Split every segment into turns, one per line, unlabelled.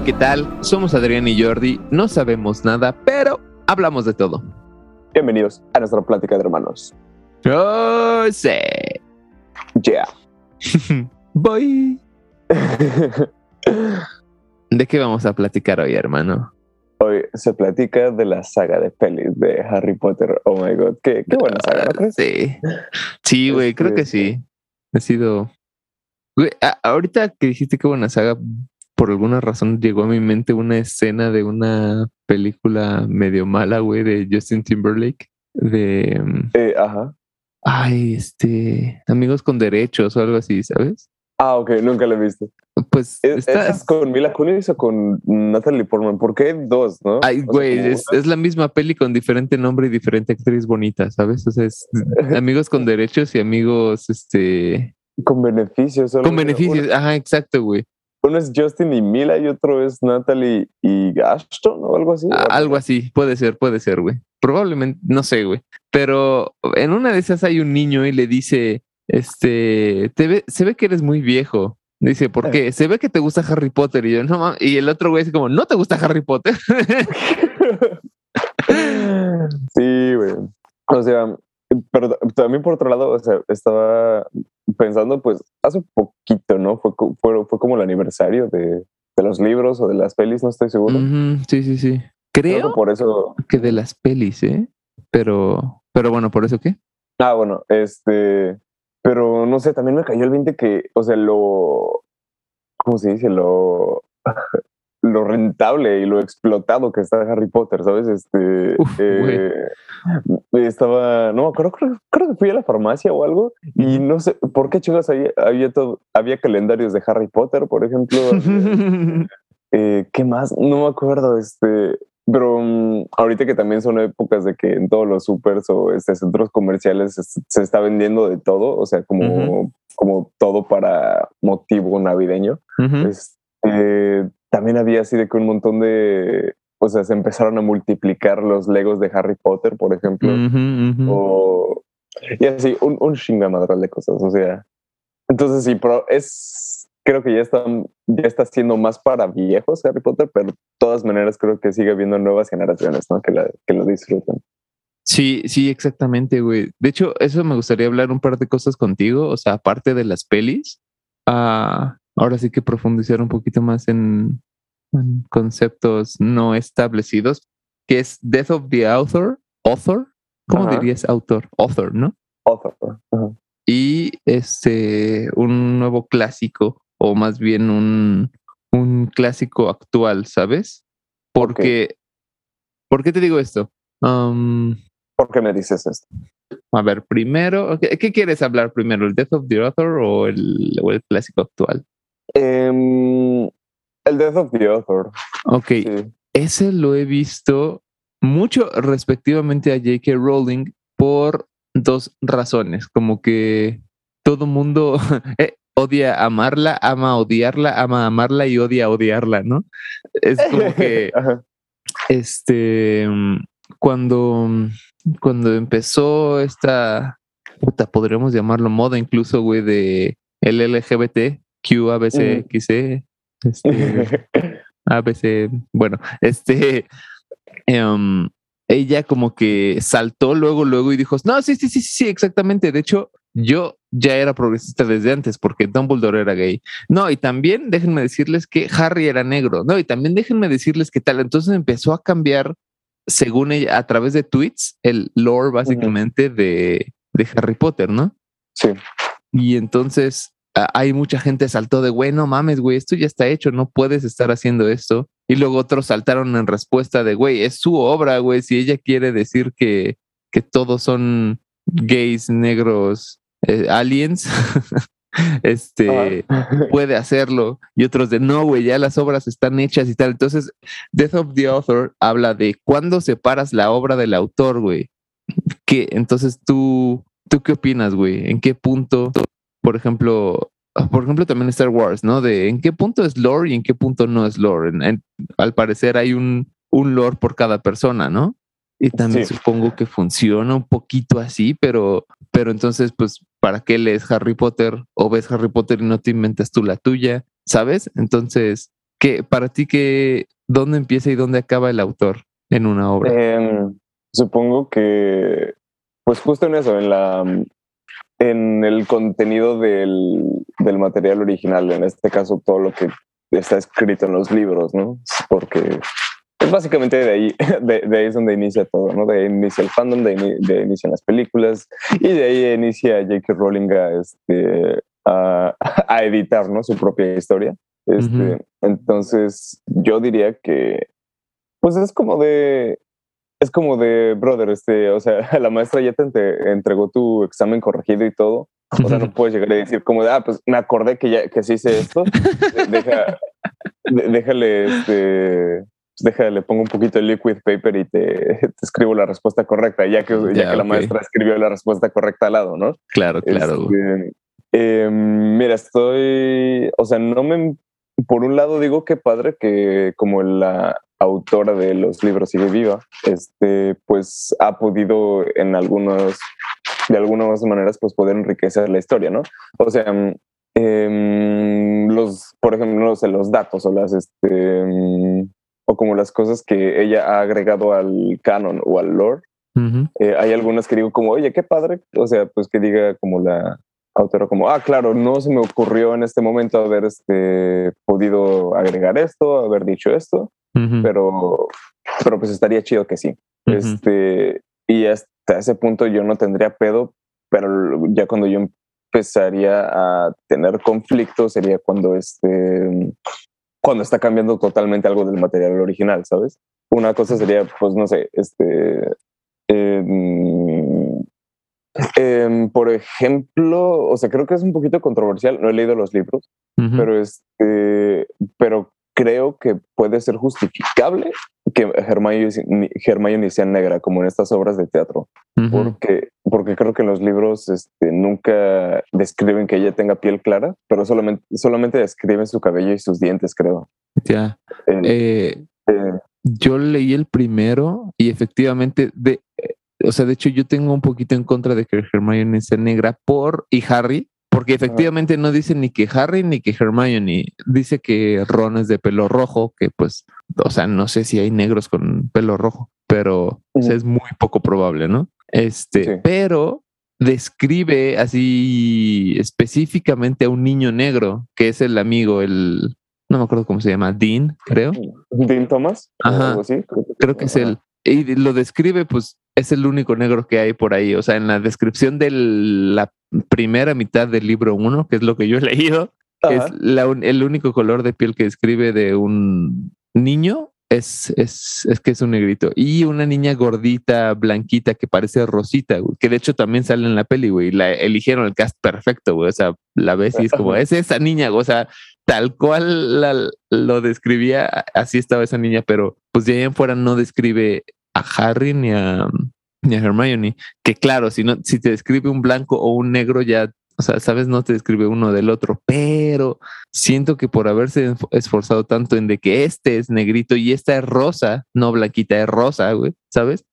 Hey, ¿qué tal? Somos Adrián y Jordi, no sabemos nada, pero hablamos de todo.
Bienvenidos a nuestra plática de hermanos.
¡Oh, sí!
Yeah.
Voy. ¿De qué vamos a platicar hoy, hermano?
Hoy se platica de la saga de pelis de Harry Potter. Oh my god, qué, qué buena saga, ¿no crees?
Sí. Sí, güey, creo que sí. Ha sido. Güey, ahorita que dijiste qué buena saga, por alguna razón llegó a mi mente una escena de una película medio mala, güey, de Justin Timberlake. De. mm,
Eh, ajá.
Ay, este. Amigos con derechos o algo así, ¿sabes?
Ah, ok, nunca la he visto.
Pues
¿Es,
está.
¿esa es con Mila Kunis o con Natalie Portman? ¿Por qué dos, no?
Ay,
O sea,
güey, es, es la misma peli con diferente nombre y diferente actriz bonita, ¿sabes? O sea, es amigos con derechos y amigos, este,
Con beneficios.
con beneficios. Ajá, exacto, güey.
Uno es Justin y Mila y otro es Natalie y Ashton o algo así.
A- Algo así, puede ser, puede ser, güey. Probablemente, no sé, güey. Pero en una de esas hay un niño y le dice, este, te ve, se ve que eres muy viejo. Dice, ¿por qué? Se ve que te gusta Harry Potter. Y yo, no mames. Y el otro güey dice como, ¿no te gusta Harry Potter?
sí, güey. O sea, pero también por otro lado, o sea, estaba pensando, pues, hace poquito, ¿no? Fue, fue, fue como el aniversario de, de los libros o de las pelis, no estoy seguro.
Sí, sí, sí.
Creo
Creo
que por eso.
que de las pelis, ¿eh? Pero, pero bueno, ¿por eso qué?
Ah, bueno, este. Pero no sé, también me cayó el 20 que, o sea, lo. ¿Cómo se dice? Lo. Lo rentable y lo explotado que está Harry Potter, ¿sabes? Este.
Uf,
eh, estaba. No, creo, creo, creo que fui a la farmacia o algo y no sé por qué chicos había, había, todo, había calendarios de Harry Potter, por ejemplo. Eh, ¿Qué más? No me acuerdo, este, pero mm, ahorita que también son épocas de que en todos los supers o este, centros comerciales se, se está vendiendo de todo, o sea, como, como todo para motivo navideño. Este, también había así de que un montón de, o sea, se empezaron a multiplicar los Legos de Harry Potter, por ejemplo, o y así, un, un chingamadral de cosas, o sea, entonces sí, pero es, creo que ya está, ya está siendo más para viejos Harry Potter, pero de todas maneras creo que sigue habiendo nuevas generaciones, ¿no? Que, la, que lo disfrutan.
Sí, sí, exactamente, güey. De hecho, eso me gustaría hablar un par de cosas contigo, o sea, aparte de las pelis, ah, ahora sí que profundizar un poquito más en, en conceptos no establecidos, que es Death of the Author, Author, ¿cómo
Ajá.
dirías autor? Author, ¿no?
Ajá.
y este un nuevo clásico o más bien un, un clásico actual, ¿sabes? Porque ¿por qué te digo esto? Um,
¿Por qué me dices esto?
a ver, primero, ¿qué, qué quieres hablar primero? ¿El Death of the Author o el, o el clásico actual?
Em, el Death of the Author.
Ok,
Sí.
ese lo he visto mucho respectivamente a J.K. Rowling por dos razones, como que todo mundo eh, odia amarla, ama odiarla, ama amarla y odia odiarla, ¿no? Es como que este cuando cuando empezó esta puta, podríamos llamarlo moda incluso, güey, de el LGBT, Q, ABC, XC, este, ABC, bueno, este, em, ella como que saltó luego, luego y dijo, no, sí, sí, sí, sí, sí, exactamente. De hecho, yo ya era progresista desde antes porque Dumbledore era gay. No, y también déjenme decirles que Harry era negro. No, y también déjenme decirles que tal. Entonces empezó a cambiar, según ella, a través de tweets, el lore básicamente de, de Harry Potter, ¿no?
Sí.
Y entonces a- hay mucha gente saltó de, güey, no mames, güey, esto ya está hecho, no puedes estar haciendo esto. Y luego otros saltaron en respuesta de, güey, es su obra, güey, si ella quiere decir que, que todos son gays, negros, eh, aliens, este,
Ajá.
puede hacerlo. Y otros de, no, güey, ya las obras están hechas y tal. Entonces, Death of the Author habla de cuándo separas la obra del autor, güey. Que entonces tú, ¿tú qué opinas, güey? ¿En qué punto, por ejemplo, por ejemplo, también Star Wars, ¿no? De en qué punto es lore y en qué punto no es lore. En- en- al parecer hay un, un lore por cada persona, ¿no? Y también
Sí.
supongo que funciona un poquito así, pero, pero entonces, pues, ¿para qué lees Harry Potter o ves Harry Potter y no te inventas tú la tuya? ¿Sabes? Entonces, ¿qué, para ti, qué, ¿dónde empieza y dónde acaba el autor en una obra?
Em, supongo que, pues justo en eso, en la en el contenido del, del, material original, en este caso todo lo que está escrito en los libros, ¿no? Porque es básicamente de ahí, de, ahí es donde inicia todo, ¿no? De ahí inicia el fandom, de ahí, de inician las películas y de ahí inicia J.K. Rowling a, este, a, a, editar, ¿no? Su propia historia. Este, Entonces, yo diría que, pues es como de, es como de, brother, este, o sea, la maestra ya te entregó tu examen corregido y todo. O sea, no puedes llegar a decir como de, ah, pues me acordé que ya que sí hice esto. Deja, déjale, este, pues, déjale, pongo un poquito de liquid paper y te, te escribo la respuesta correcta, ya que, ya, que la maestra escribió la respuesta correcta al lado, ¿no?
Claro, claro.
Este, eh, mira, estoy, o sea, no me, por un lado digo que padre que como la, autora de los libros Sigue Viva, este, pues ha podido en algunos, de algunas maneras, pues poder enriquecer la historia, ¿no? O sea, eh, los, por ejemplo, los, los datos o las, este, o como las cosas que ella ha agregado al canon o al lore, eh, hay algunas que digo como, oye, qué padre, o sea, pues que diga como la autora como, ah, claro, no se me ocurrió en este momento haber este, podido agregar esto, haber dicho esto, pero, pero pues estaría chido que sí. este, y hasta ese punto yo no tendría pedo, pero ya cuando yo empezaría a tener conflicto sería cuando este cuando está cambiando totalmente algo del material original, ¿sabes? Una cosa sería, pues no sé, este, em, em, por ejemplo, o sea, creo que es un poquito controversial, no he leído los libros, pero este, pero creo que puede ser justificable que Hermione, sea negra, como en estas obras de teatro, porque, porque creo que en los libros este, nunca describen que ella tenga piel clara, pero solamente, solamente describen su cabello y sus dientes, creo.
Ya. Eh, eh, yo leí el primero y efectivamente, de, eh, o sea, de hecho yo tengo un poquito en contra de que Hermione sea negra por, y Harry, porque efectivamente no dice ni que Harry ni que Hermione. Dice que Ron es de pelo rojo, que pues, o sea, no sé si hay negros con pelo rojo, pero es muy poco probable, ¿no? Este, pero describe así específicamente a un niño negro, que es el amigo, el, no me acuerdo cómo se llama, Dean, creo.
Dean Thomas.
Ajá. Creo que, es él. Y lo describe, pues, es el único negro que hay por ahí. O sea, en la descripción de la primera mitad del libro uno, que es lo que yo he leído, es el único color de piel que describe de un niño es, es, es, que es un negrito. Y una niña gordita, blanquita, que parece Rosita, que de hecho también sale en la peli, güey. La eligieron el cast perfecto, güey. O sea, la ves y es como, es esa niña, o sea, tal cual lo describía, así estaba esa niña, pero pues de ahí en fuera no describe a Harry ni a, ni a Hermione. Que claro, si, no, si te describe un blanco o un negro, ya, o sea, sabes, no te describe uno del otro, pero siento que por haberse esforzado tanto en de que este es negrito y esta es rosa, no blanquita, es rosa, güey, ¿sabes?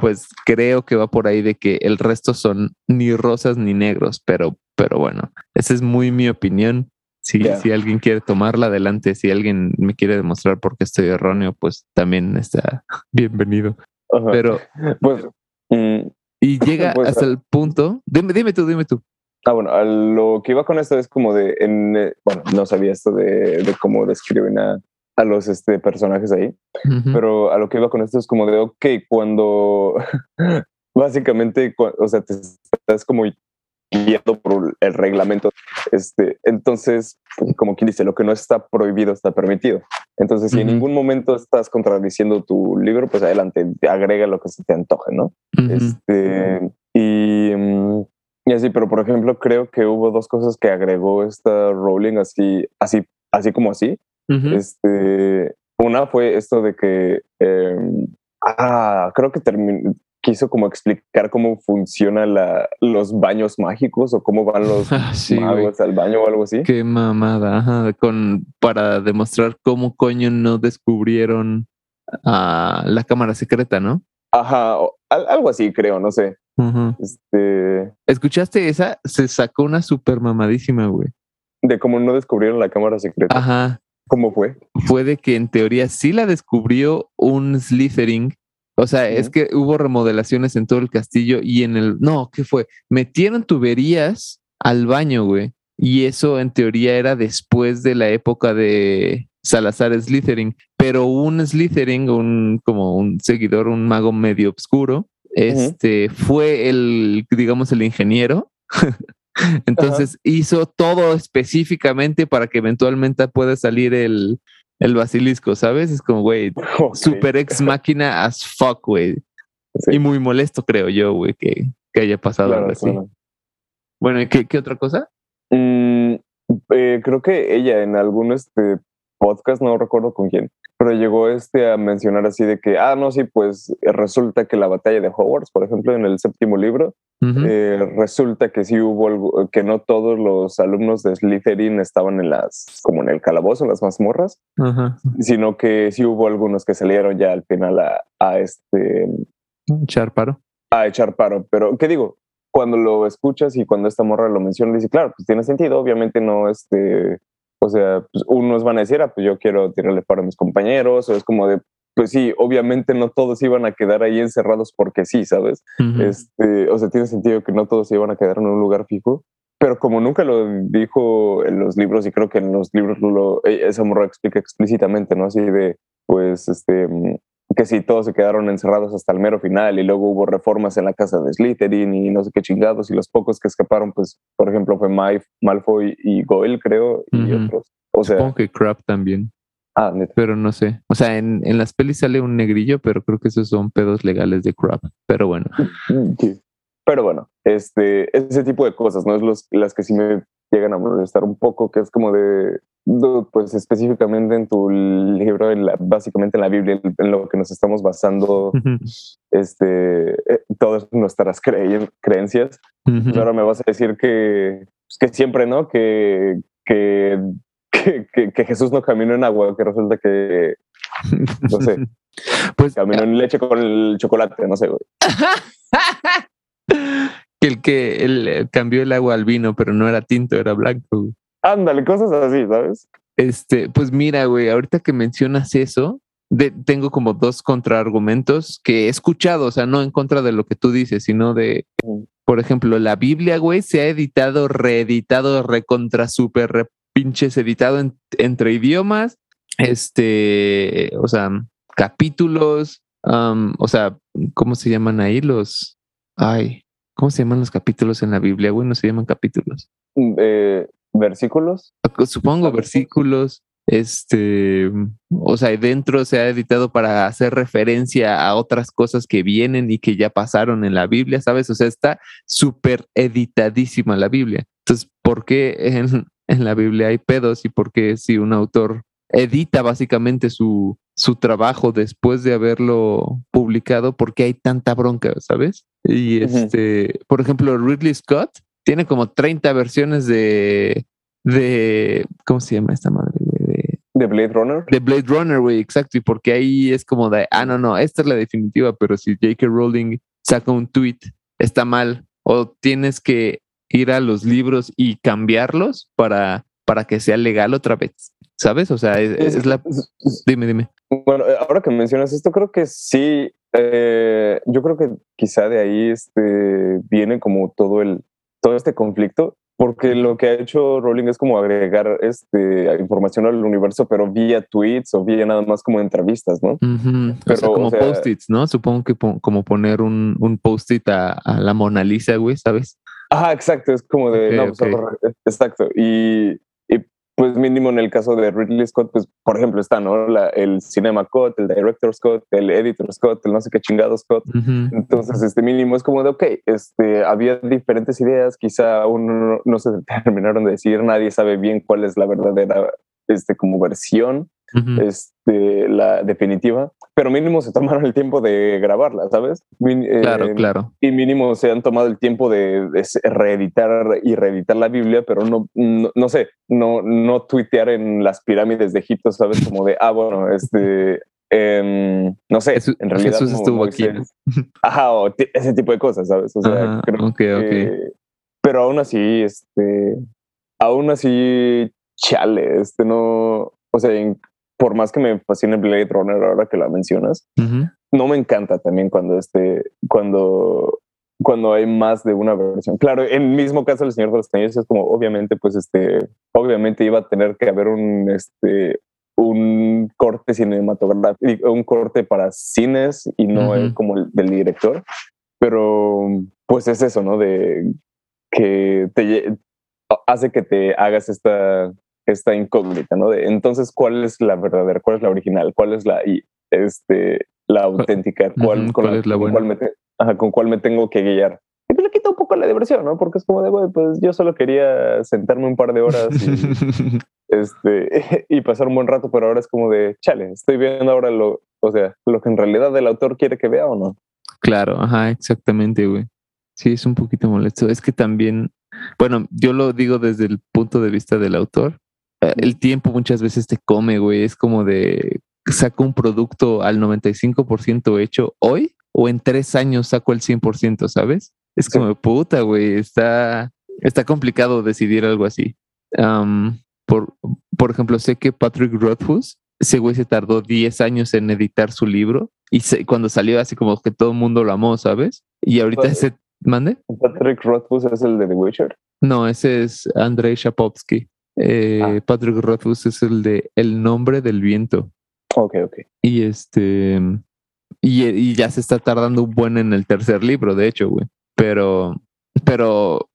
Pues creo que va por ahí de que el resto son ni rosas ni negros, pero, pero bueno, esa es muy mi opinión. Si, si alguien quiere tomarla adelante, si alguien me quiere demostrar por qué estoy erróneo, pues también está bienvenido. Pero,
pues, mm,
y llega pues, hasta el punto. Dime, dime tú, dime tú.
Ah, bueno, lo que iba con esto es como de, en, eh, bueno, no sabía esto de, de cómo describen a, a, los este, personajes ahí, pero a lo que iba con esto es como de, ok, cuando básicamente, o sea, te estás como guiado por el reglamento. Este, entonces, como quien dice, lo que no está prohibido está permitido. Entonces, si en ningún momento estás contradiciendo tu libro, pues adelante, agrega lo que se te antoje, ¿no? este, y, mm, y, así, pero por ejemplo, creo que hubo dos cosas que agregó esta Rowling así, así, así como así. Este, una fue esto de que, em, ah, creo que terminó, quiso como explicar cómo funcionan los baños mágicos o cómo van los ah, magos al baño o algo así.
Qué mamada, con para demostrar cómo coño no descubrieron a la cámara secreta, ¿no?
Ajá, algo así creo, no sé. este...
¿Escuchaste esa? Se sacó una super mamadísima, güey.
De cómo no descubrieron la cámara secreta.
Ajá.
¿Cómo fue?
Fue de que en teoría sí la descubrió un Slytherin. O sea, es que hubo remodelaciones en todo el castillo y en el... No, ¿qué fue? Metieron tuberías al baño, güey. Y eso en teoría era después de la época de Salazar Slytherin. Pero un Slytherin, un, como un seguidor, un mago medio oscuro, este, fue el, digamos, el ingeniero. Entonces hizo todo específicamente para que eventualmente pueda salir el, el basilisco, ¿sabes? Es como, güey, super ex máquina as fuck, güey. Y muy molesto, creo yo, güey, que, que haya pasado algo así. Bueno, ¿qué, ¿qué, otra cosa?
Mm, eh, creo que ella en algún este podcast, no recuerdo con quién, pero llegó este a mencionar así de que, ah, no, sí, pues resulta que la batalla de Hogwarts, por ejemplo, en el séptimo libro, eh, resulta que sí hubo algo, que no todos los alumnos de Slytherin estaban en las, como en el calabozo, en las mazmorras, sino que sí hubo algunos que salieron ya al final a, a este...
Echar paro.
A echar paro, pero ¿qué digo? Cuando lo escuchas y cuando esta morra lo menciona, dice, claro, pues tiene sentido, obviamente no, este, o sea, pues unos van a decir, ah, pues yo quiero tirarle para mis compañeros, o es como de, pues sí, obviamente no todos iban a quedar ahí encerrados porque sí, ¿sabes? este, o sea, tiene sentido que no todos iban a quedar en un lugar fijo, pero como nunca lo dijo en los libros, y creo que en los libros lo, e, esa morra explica explícitamente, ¿no? Así de, pues, este, que sí, todos se quedaron encerrados hasta el mero final y luego hubo reformas en la casa de Slytherin y no sé qué chingados y los pocos que escaparon, pues, por ejemplo, fue Malfoy y Goyle, creo, y otros. O sea,
Supongo que Crab también.
Ah,
Pero no sé. O sea, en, en, las pelis sale un negrillo, pero creo que esos son pedos legales de Crab. Pero bueno.
Sí. Pero bueno, este, ese tipo de cosas, ¿no? Es los, las que sí me llegan a molestar un poco, que es como de, pues específicamente en tu libro, en la, básicamente en la Biblia, en lo que nos estamos basando, este, eh, todas nuestras creencias. Pues ahora me vas a decir que, pues, que siempre, ¿no? Que, que, que, que, Jesús no caminó en agua, que resulta que, no sé, pues caminó en leche con el chocolate, no sé, güey.
el que él eh, cambió el agua al vino, pero no era tinto, era blanco.
Ándale, cosas así, ¿sabes?
Este, pues mira, güey, ahorita que mencionas eso, tengo como dos contraargumentos que he escuchado, o sea, no en contra de lo que tú dices, sino de, por ejemplo, la Biblia, güey, se ha editado, reeditado, recontra super re pinches editado entre idiomas, este, o sea, capítulos, o sea, ¿cómo se llaman ahí los? Ay, ¿Cómo se llaman los capítulos en la Biblia, güey? No se llaman capítulos.
Mm, eh, ¿Versículos?
Supongo versículos. Este, o sea, dentro se ha editado para hacer referencia a otras cosas que vienen y que ya pasaron en la Biblia, ¿sabes? O sea, está súper editadísima la Biblia. Entonces, ¿por qué en, en la Biblia hay pedos y por qué si un autor edita básicamente su, su trabajo después de haberlo publicado, ¿por qué hay tanta bronca, sabes? Y este, por ejemplo, Ridley Scott tiene como 30 versiones de, de, ¿cómo se llama esta madre?
De, de Blade Runner.
De Blade Runner, güey, exacto. Y porque ahí es como de, ah, no, no, esta es la definitiva, pero si J.K. Rowling saca un tweet, está mal. O tienes que ir a los libros y cambiarlos para, para que sea legal otra vez. ¿Sabes? O sea, es la... Dime, dime.
Bueno, ahora que mencionas esto, creo que sí eh, yo creo que quizá de ahí este, viene como todo, el, todo este conflicto, porque lo que ha hecho Rowling es como agregar este, información al universo, pero vía tweets o vía nada más como entrevistas, ¿no?
pero, como post-its, ¿no? Supongo que como poner un, un post-it a, la Mona Lisa, güey, ¿sabes?
Ajá, exacto, es como de, no, pues, exacto. Y, pues mínimo en el caso de Ridley Scott, pues por ejemplo está, ¿no? La, el Cinema Scott, el Director Scott, el Editor Scott, el no sé qué chingado Scott. Entonces, este mínimo es como de, ok, este, había diferentes ideas, quizá uno no, se terminaron de decir, nadie sabe bien cuál es la verdadera, este, como versión este, la definitiva, pero mínimo se tomaron el tiempo de grabarla, ¿sabes?
claro, eh, claro.
Y mínimo se han tomado el tiempo de, reeditar y reeditar la Biblia, pero no, no, sé, no, no tuitear en las pirámides de Egipto, ¿sabes? Como de, ah, bueno, este, em, no sé, en realidad.
Jesús estuvo aquí.
Ajá, o ese tipo de cosas, ¿sabes? O sea, creo que, Pero aún así, este, aún así, chale, este no, o sea, por más que me fascine Blade Runner ahora que la mencionas, no me encanta también cuando este, cuando cuando hay más de una versión. Claro, en el mismo caso del Señor de los Anillos es como obviamente pues este obviamente iba a tener que haber un este un corte cinematográfico, un corte para cines y no como el del director, pero pues es eso, ¿no? De que te hace que te hagas esta esta incógnita, ¿no? De, entonces, ¿cuál es la verdadera? ¿Cuál es la original? ¿Cuál es la este la auténtica? ¿Cuál, con, es la buena? Cuál me con cuál me tengo que guiar? Y pues le quita un poco la diversión, ¿no? Porque es como de, güey, pues yo solo quería sentarme un par de horas y, este, y pasar un buen rato, pero ahora es como de, chale, estoy viendo ahora lo, o sea, lo que en realidad el autor quiere que vea o no.
Claro, ajá, exactamente, güey. Sí, es un poquito molesto. Es que también, bueno, yo lo digo desde el punto de vista del autor. El tiempo muchas veces te come, güey. Es como de saco un producto al 95% hecho hoy o en tres años saco el 100%, ¿sabes? Es como puta, güey, está, está complicado decidir algo así. por, por ejemplo, sé que Patrick Rothfuss, ese güey se tardó 10 años en editar su libro y cuando salió así como que todo el mundo lo amó, ¿sabes? Y ahorita ese... ¿Mande?
Patrick Rothfuss es el de The Witcher.
No, ese es Andrei Shapovsky. Eh, ah. Patrick Rothfuss es el de El nombre del viento.
Ok, ok.
Y este y, ya se está tardando un buen en el tercer libro, de hecho, güey. Pero, pero,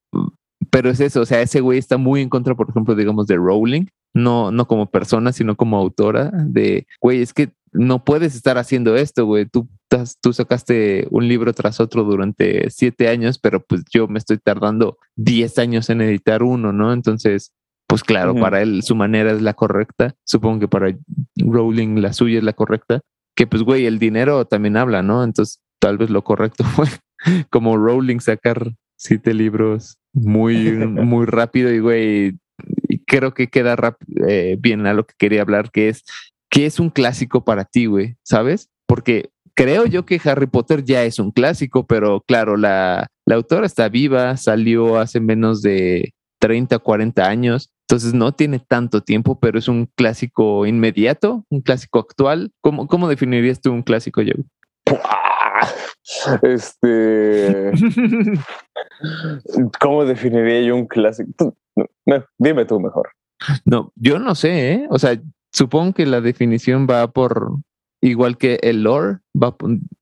pero es eso, o sea, ese güey está muy en contra, por ejemplo, digamos, de Rowling, no, no como persona, sino como autora, de, güey, es que no puedes estar haciendo esto, güey. Tú, tú sacaste un libro tras otro durante siete años, pero pues yo me estoy tardando diez años en editar uno, ¿no? Entonces, pues claro, para él su manera es la correcta. Supongo que para Rowling la suya es la correcta que pues, güey, el dinero también habla, ¿no? Entonces, tal vez lo correcto fue como Rowling sacar siete libros muy, muy rápido y, güey, y creo que queda eh, bien a lo que quería hablar, que es, que es un clásico para ti, güey, ¿sabes? Porque creo yo que Harry Potter ya es un clásico, pero claro, la, la autora está viva, salió hace menos de 30, 40 años. Entonces no tiene tanto tiempo, pero es un clásico inmediato, un clásico actual. ¿Cómo, cómo definirías tú un clásico, Joe?
Este. ¿Cómo definiría yo un clásico? dime tú mejor.
No, yo no sé, ¿eh? O sea, supongo que la definición va por, igual que el lore, va,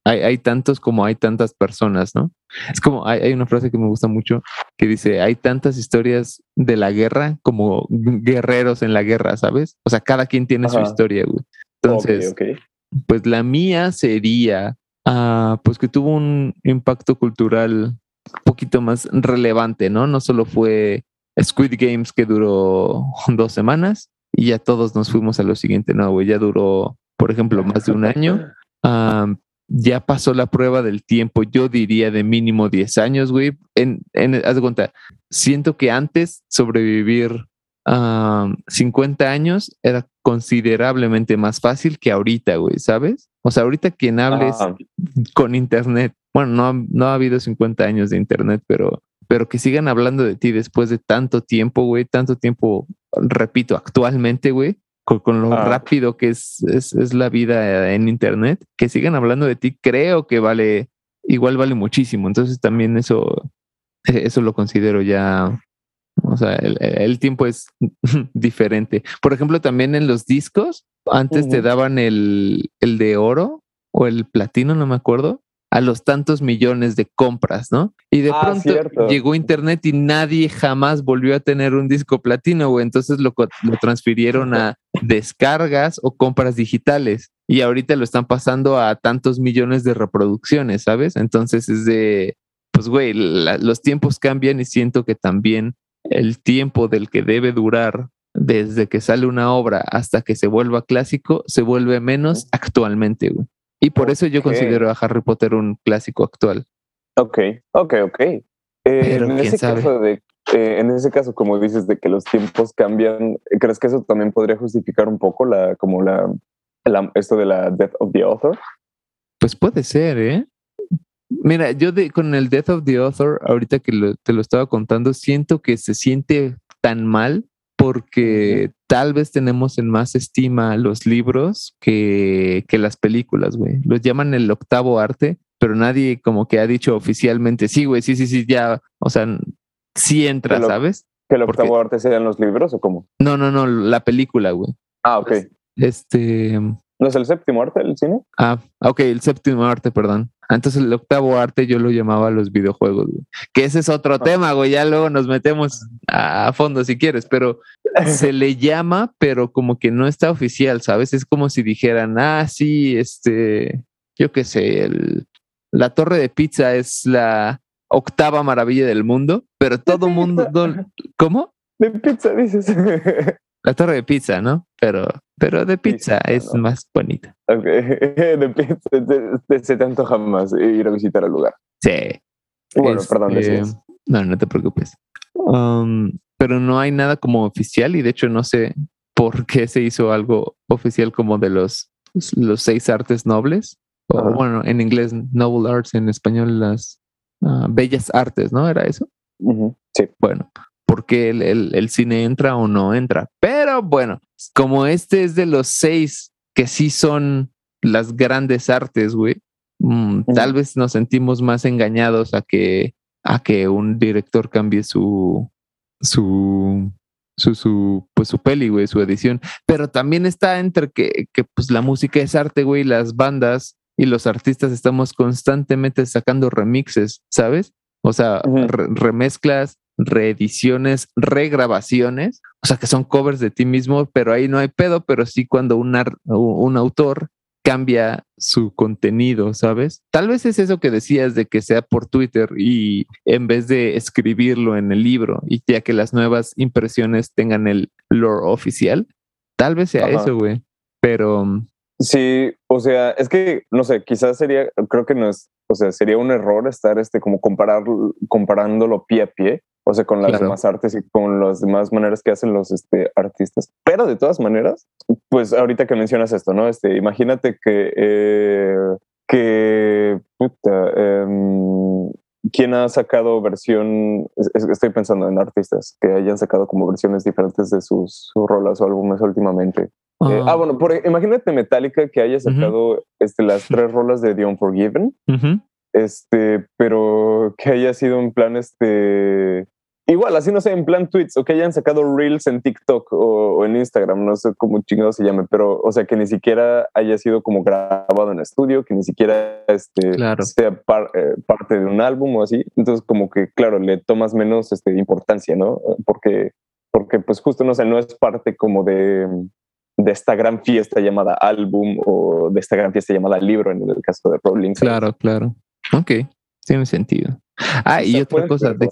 hay, hay, tantos como hay tantas personas, ¿no? Es como, hay, hay, una frase que me gusta mucho que dice, hay tantas historias de la guerra como guerreros en la guerra, ¿sabes? O sea, cada quien tiene su historia, güey. Entonces, pues la mía sería, uh, pues que tuvo un impacto cultural un poquito más relevante, ¿no? No solo fue Squid Games que duró dos semanas y ya todos nos fuimos a lo siguiente, no, güey, ya duró por ejemplo, más de un año, ya pasó la prueba del tiempo, yo diría de mínimo 10 años, güey. En, en, haz de cuenta, siento que antes sobrevivir 50 años era considerablemente más fácil que ahorita, güey, ¿sabes? O sea, ahorita quien hables con internet, bueno, no, no ha habido 50 años de internet, pero, pero que sigan hablando de ti después de tanto tiempo, güey, tanto tiempo, repito, actualmente, güey, con, lo ah. rápido que es, es, la vida en Internet, que sigan hablando de ti, creo que vale, igual vale muchísimo. Entonces también eso, eso lo considero ya, o sea, el, tiempo es diferente. Por ejemplo, también en los discos, antes te daban el, el de oro o el platino, no me acuerdo, a los tantos millones de compras, ¿no? Y de ah, pronto llegó Internet y nadie jamás volvió a tener un disco platino, güey. Entonces lo, lo transfirieron a descargas o compras digitales. Y ahorita lo están pasando a tantos millones de reproducciones, ¿sabes? Entonces es de, pues, güey, los tiempos cambian y siento que también el tiempo del que debe durar desde que sale una obra hasta que se vuelva clásico se vuelve menos actualmente, güey. Y por eso yo considero a Harry Potter un clásico actual.
Ok, ok, ok. Eh, en, ese caso de, eh, en ese caso, como dices, de que los tiempos cambian, ¿crees que eso también podría justificar un poco la, como la, esto de la Death of the Author?
Pues puede ser, ¿eh? Mira, yo de, con el Death of the Author, ahorita que te lo estaba contando, siento que se siente tan mal porque tal vez tenemos en más estima los libros que, que las películas, güey. Los llaman el octavo arte, pero nadie como que ha dicho oficialmente, sí, güey, sí, sí, sí, ya, o sea, sí entra, ¿sabes?
¿Que el octavo arte sean los libros o cómo?
No, no, no, la película, güey.
Ah, ok.
Este,
¿No es el séptimo arte del cine?
Ah, ok, el séptimo arte, perdón. Entonces el octavo arte yo lo llamaba los videojuegos, güey. Que ese es otro tema, güey. Ya luego nos metemos a, fondo si quieres, pero se le llama, pero como que no está oficial, ¿sabes? Es como si dijeran, ah, sí, este, yo qué sé, el, la torre de pizza es la octava maravilla del mundo, pero todo mundo, ¿cómo?
De pizza, dices.
La torre de pizza, ¿no? Pero, pero de pizza, es más bonita.
Ok, de pizza, se te antoja más ir a visitar el lugar.
Sí.
Bueno, perdón.
Este, no, no te preocupes. Um, pero no hay nada como oficial y de hecho no sé por qué se hizo algo oficial como de los, los seis artes nobles. O bueno, en inglés, noble arts, en español las ah, bellas artes, ¿no? ¿Era eso?
Sí.
Bueno, porque el, el, cine entra o no entra. Pero bueno, como este es de los seis que sí son las grandes artes, güey, mm, tal vez nos sentimos más engañados a que, a que un director cambie su, su, su, su, pues su peli, güey, su edición. Pero también está entre que, que pues la música es arte, güey, las bandas y los artistas estamos constantemente sacando remixes, ¿sabes? O sea, remezclas, reediciones, regrabaciones, o sea, que son covers de ti mismo, pero ahí no hay pedo, pero sí cuando un, un autor cambia su contenido, ¿sabes? Tal vez es eso que decías de que sea por Twitter y en vez de escribirlo en el libro y ya que las nuevas impresiones tengan el lore oficial, tal vez sea eso, güey. Pero
Sí, o sea, es que, no sé, quizás sería, creo que no es, o sea, sería un error estar, este, como comparar, comparándolo pie a pie, o sea, con las demás artes y con las demás maneras que hacen los este, artistas. Pero de todas maneras, pues ahorita que mencionas esto, ¿no? Este, imagínate que, eh, que, puta, eh, ¿quién ha sacado versión? Estoy pensando en artistas que hayan sacado como versiones diferentes de sus, sus rolas o álbumes últimamente. Eh, ah, bueno, por, imagínate Metallica que haya sacado este, las tres rolas de The Unforgiven, este, pero que haya sido en plan este Igual, así no sé, en plan tweets o que hayan sacado reels en TikTok o, en Instagram, no sé cómo chingado se llame, pero o sea, que ni siquiera haya sido como grabado en estudio, que ni siquiera este, sea eh, parte de un álbum o así. Entonces, como que, claro, le tomas menos este, importancia, ¿no? Porque, porque, pues, justo, no sé, no es parte como de, de esta gran fiesta llamada álbum o de esta gran fiesta llamada libro en el caso de Rolling.
Claro, claro. Ok, tiene sentido. Ah, y otra cosa, de,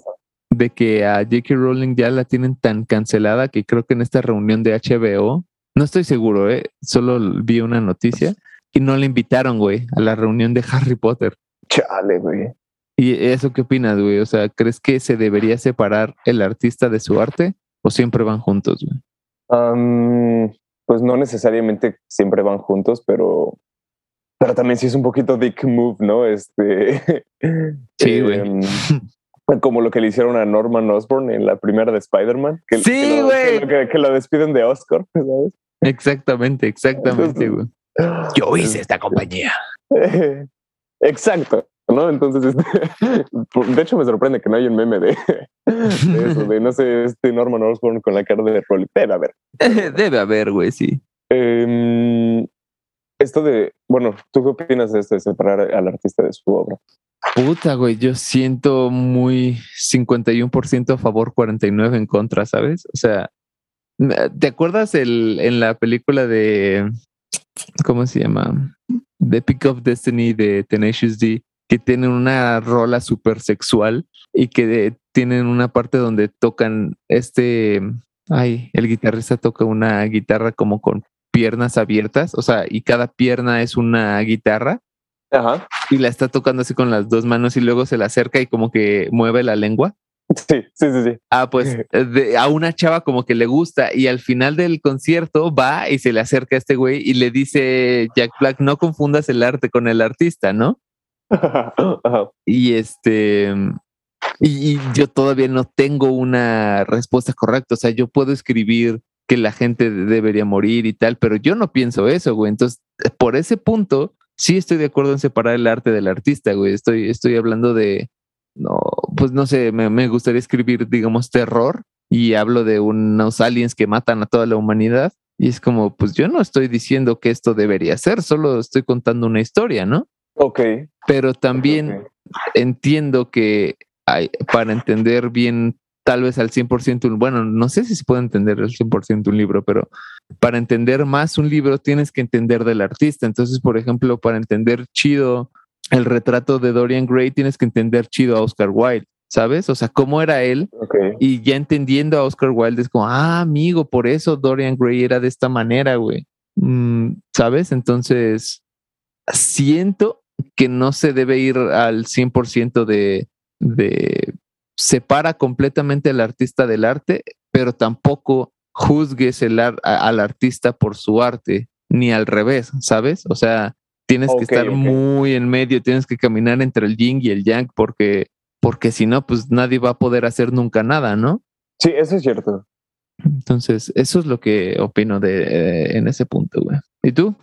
de que a J.K. Rowling ya la tienen tan cancelada que creo que en esta reunión de HBO, no estoy seguro, ¿eh? solo vi una noticia y no le invitaron, güey, a la reunión de Harry Potter.
Chale, güey.
¿Y eso qué opinas, güey? O sea, ¿crees que se debería separar el artista de su arte o siempre van juntos, güey?
Pues no necesariamente siempre van juntos, pero pero también sí es un poquito dick move, ¿no? Este.
Sí, güey.
Em, como lo que le hicieron a Norman Osborn en la primera de Spider-Man. Que,
sí, güey.
Que, lo despiden de Oscar, ¿sabes?
Exactamente, exactamente, güey. Yo hice esta compañía.
Exacto, ¿no? Entonces, este, de hecho me sorprende que no haya un meme de, eso, de no sé, este Norman Osborn con la cara de Rolly. Debe haber.
Debe haber, güey, sí.
Em, esto de, bueno, ¿tú qué opinas de esto de separar al artista de su obra?
Puta, güey, yo siento muy 51% a favor, 49% en contra, ¿sabes? O sea, ¿te acuerdas el, en la película de, ¿cómo se llama? The Pick of Destiny de Tenacious D, que tienen una rola súper sexual y que tienen una parte donde tocan este, ay, el guitarrista toca una guitarra como con piernas abiertas, o sea, y cada pierna es una guitarra y la está tocando así con las dos manos y luego se la acerca y como que mueve la lengua.
Sí, sí, sí, sí.
Ah, pues a una chava como que le gusta y al final del concierto va y se le acerca a este güey y le dice Jack Black, no confundas el arte con el artista, ¿no? Y este, Y, y, yo todavía no tengo una respuesta correcta. O sea, yo puedo escribir que la gente debería morir y tal, pero yo no pienso eso, güey. Entonces, por ese punto, sí estoy de acuerdo en separar el arte del artista, güey. Estoy, estoy hablando de, no, pues no sé, me, me gustaría escribir, digamos, terror y hablo de unos aliens que matan a toda la humanidad. Y es como, pues yo no estoy diciendo que esto debería ser, solo estoy contando una historia, ¿no?
Ok.
Pero también okay. entiendo que hay, para entender bien tal vez al 100%, bueno, no sé si se puede entender al 100% un libro, pero para entender más un libro tienes que entender del artista. Entonces, por ejemplo, para entender chido el retrato de Dorian Gray, tienes que entender chido a Oscar Wilde, ¿sabes? O sea, cómo era él.
Okay.
Y ya entendiendo a Oscar Wilde es como, ah, amigo, por eso Dorian Gray era de esta manera, güey. Mm, ¿Sabes? Entonces, siento que no se debe ir al 100% de, de separa completamente al artista del arte, pero tampoco juzgues el ar al artista por su arte, ni al revés, ¿sabes? O sea, tienes okay, que estar okay. muy en medio, tienes que caminar entre el yin y el yang, porque, porque si no, pues nadie va a poder hacer nunca nada, ¿no?
Sí, eso es cierto.
Entonces, eso es lo que opino de eh, en ese punto, güey. ¿Y tú?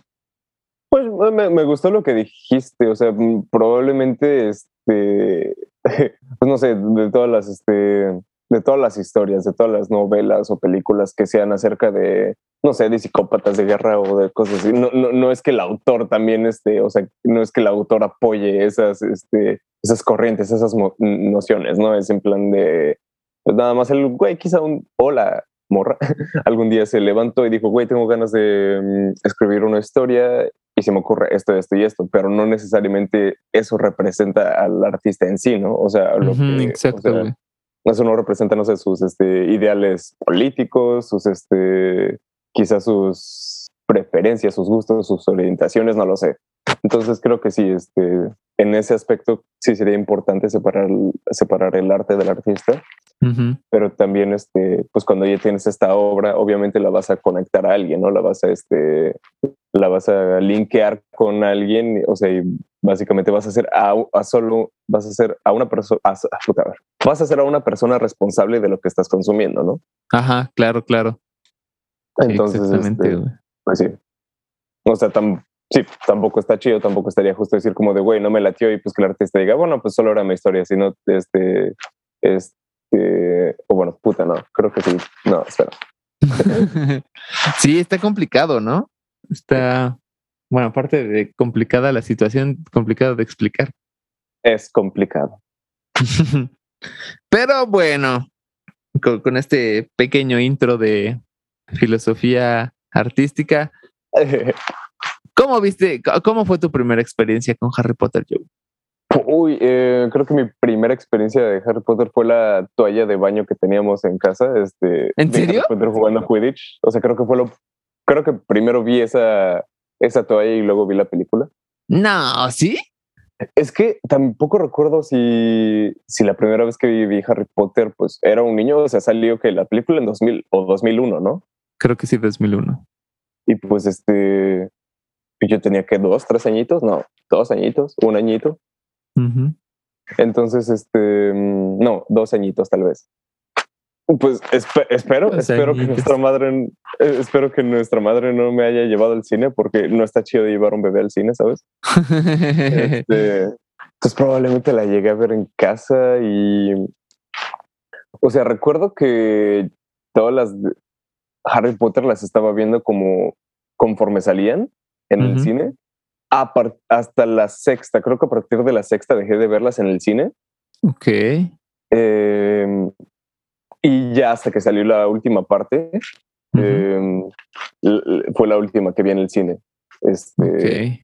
Pues me, gustó lo que dijiste, o sea, probablemente este pues no sé, de todas las, este, de todas las historias, de todas las novelas o películas que sean acerca de, no sé, de psicópatas de guerra o de cosas así. No, no, no es que el autor también, este, o sea, no es que el autor apoye esas, este, esas corrientes, esas nociones, ¿no? Es en plan de, pues nada más el güey, quizá un, hola, morra, algún día se levantó y dijo, güey, tengo ganas de um, escribir una historia y se me ocurre esto, esto y esto, pero no necesariamente eso representa al artista en sí, ¿no? O sea, lo
uh -huh,
que,
exacto,
o sea, eso no representa, no sé, sus este, ideales políticos, sus, este, quizás sus preferencias, sus gustos, sus orientaciones, no lo sé. Entonces creo que sí, este, en ese aspecto sí sería importante separar, separar el arte del artista.
Uh -huh.
Pero también, este, pues cuando ya tienes esta obra, obviamente la vas a conectar a alguien, ¿no? La vas a, este, la vas a linkear con alguien, o sea, y básicamente vas a hacer a, a solo, vas a hacer a una persona, vas a hacer a una persona responsable de lo que estás consumiendo, ¿no?
Ajá, claro, claro.
Entonces,
sí,
este, pues sí. O sea, sí, tampoco está chido, tampoco estaría justo decir como de, güey, no me latió y pues que el artista diga, bueno, pues solo era mi historia, sino, este, este, o bueno, puta, no, creo que sí, no, espera.
sí, está complicado, ¿no? Está, bueno, aparte de complicada la situación, complicado de explicar.
Es complicado.
Pero bueno, con, con, este pequeño intro de filosofía artística, ¿cómo viste, cómo fue tu primera experiencia con Harry Potter, Joe?
Uy, eh, creo que mi primera experiencia de Harry Potter fue la toalla de baño que teníamos en casa. Este,
¿En serio?
Harry Potter jugando Quidditch. O sea, creo que fue lo creo que primero vi esa, esa toalla y luego vi la película.
No, ¿sí?
Es que tampoco recuerdo si, si la primera vez que vi, vi, Harry Potter, pues era un niño, o sea, salió que la película en 2000 o 2001, ¿no?
Creo que sí, 2001.
Y pues este, yo tenía que dos, tres añitos, no, dos añitos, un añito.
Uh -huh.
Entonces, este, no, dos añitos tal vez. Pues esp espero,
Dos
espero
añitos.
que nuestra madre, eh, espero que nuestra madre no me haya llevado al cine porque no está chido llevar un bebé al cine, ¿sabes? este, entonces probablemente la llegué a ver en casa y, o sea, recuerdo que todas las Harry Potter las estaba viendo como conforme salían en uh -huh. el cine hasta la sexta, creo que a partir de la sexta dejé de verlas en el cine.
Ok.
Eh, y ya hasta que salió la última parte, uh -huh. eh, fue la última que vi en el cine. Este,
okay.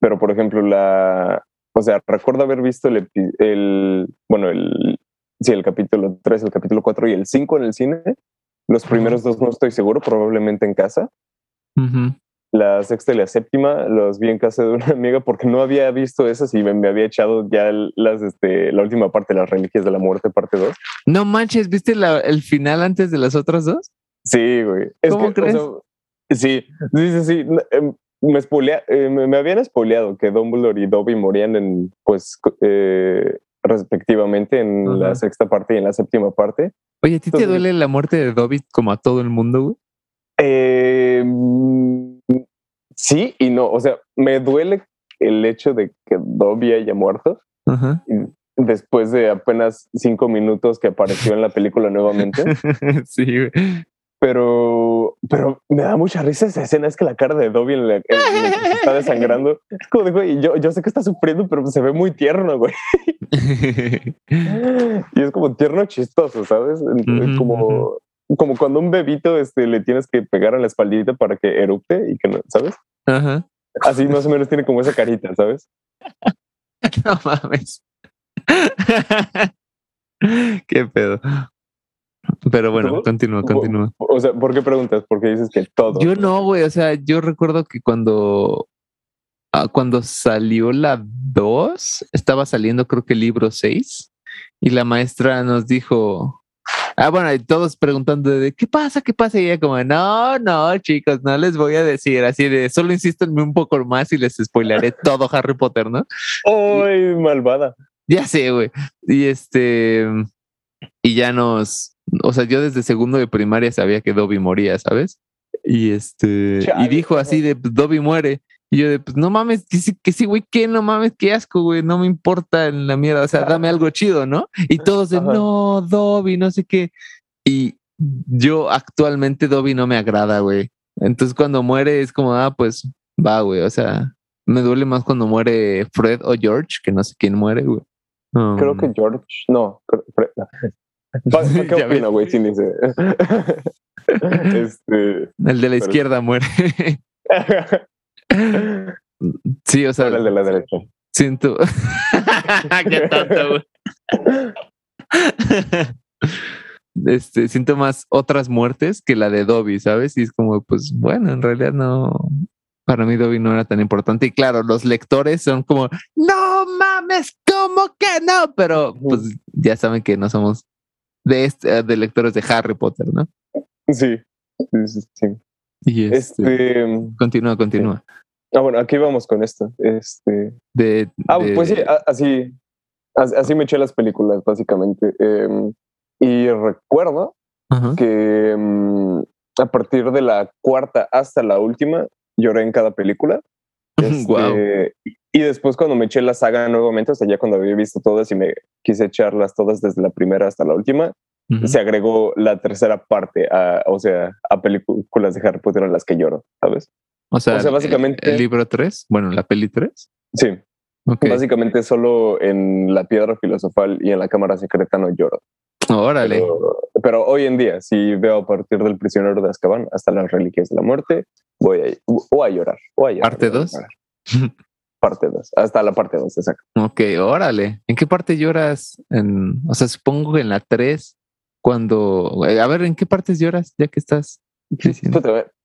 Pero, por ejemplo, la. O sea, recuerdo haber visto el. el bueno, el. Sí, el capítulo 3, el capítulo 4 y el 5 en el cine. Los primeros dos no estoy seguro, probablemente en casa.
Uh -huh.
La sexta y la séptima los vi en casa de una amiga porque no había visto esas y me, había echado ya las, este, la última parte, las reliquias de la muerte, parte 2.
No manches, ¿viste la, el final antes de las otras dos?
Sí, güey. Es
¿Cómo
que,
crees?
O sea, sí, sí, sí, sí. Em, me, spolea, eh, me, habían spoileado que Dumbledore y Dobby morían en, pues, eh, respectivamente en la sexta parte y en la séptima parte.
Oye, ¿a ti te duele la muerte de Dobby como a todo el mundo, güey?
Eh, sí y no. O sea, me duele el hecho de que Dobby haya muerto después de apenas cinco minutos que apareció en la película nuevamente.
sí, güey.
Pero, pero me da mucha risa esa escena. Es que la cara de Dobby en la, en la que se está desangrando es como de, güey, yo, yo sé que está sufriendo, pero se ve muy tierno, güey. Y es como tierno chistoso, ¿sabes? Como, como cuando un bebito este, le tienes que pegar a la espaldita para que erupte y que no, ¿sabes?
Ajá.
Así más o menos tiene como esa carita, ¿sabes?
No mames. Qué pedo. Pero bueno,
¿Tú?
continúa, continúa.
O sea, ¿por qué preguntas? Porque dices que todo.
Yo no, güey. O sea, yo recuerdo que cuando, ah, cuando salió la 2, estaba saliendo creo que el libro 6 y la maestra nos dijo, ah, bueno, y todos preguntando de qué pasa, qué pasa. Y ella como, no, no, chicos, no les voy a decir así de, solo insístanme un poco más y les spoilaré todo Harry Potter, ¿no?
¡Ay, malvada!
Ya sé, güey. Y este, y ya nos, o sea, yo desde segundo de primaria sabía que Dobby moría, ¿sabes? Y este, y dijo así de, Dobby muere. Y yo de, pues no mames, que sí, que sí, güey, que no mames, qué asco, güey, no me importa en la mierda, o sea, dame algo chido, ¿no? Y todos de,
Ajá.
no, Dobby, no sé qué. Y yo actualmente Dobby no me agrada, güey. Entonces cuando muere es como, ah, pues va, güey, o sea, me duele más cuando muere Fred o George, que no sé quién muere, güey.
Creo que George, no. creo- Fre- no. Pa- pa- ¿Qué opina, güey? Este.
El de la izquierda muere. sí, o sea,
el de la derecha.
siento. Qué tonto, güey. Este, siento más otras muertes que la de Dobby, ¿sabes? Y es como, pues bueno, en realidad no. Para mí Dobby no era tan importante. Y claro, los lectores son como, no mames, ¿cómo que no? Pero pues ya saben que no somos de, este, de lectores de Harry Potter, ¿no?
Sí. Sí, sí, sí.
Y este,
Este.
continúa, continúa.
Ah, bueno, aquí vamos con esto. Este.
De,
Ah,
de-
pues sí, así, as- así me eché las películas, básicamente. Em, y recuerdo
Ajá.
que em, a partir de la cuarta hasta la última, lloré en cada película. Este,
Guau.
y- Y después cuando me eché la saga nuevamente, o sea, ya cuando había visto todas y me quise echarlas todas desde la primera hasta la última, Se agregó la tercera parte, a, o sea, a películas de Harry Potter en las que lloro, ¿sabes?
O sea,
o sea,
el-
básicamente-
El, libro 3, bueno, la peli 3.
Sí,
Ok.
básicamente solo en la piedra filosofal y en la cámara secreta no lloro.
Órale.
Pero, pero hoy en día, si veo a partir del prisionero de Azkaban hasta las reliquias de la muerte, voy a, o a llorar. O a llorar
¿Parte
voy a
dos?
llorar. Parte 2, hasta la parte 2, exacto.
Ok, órale. ¿En qué parte lloras? En, o sea, supongo que en la 3, cuando... A ver, ¿en qué partes lloras ya que estás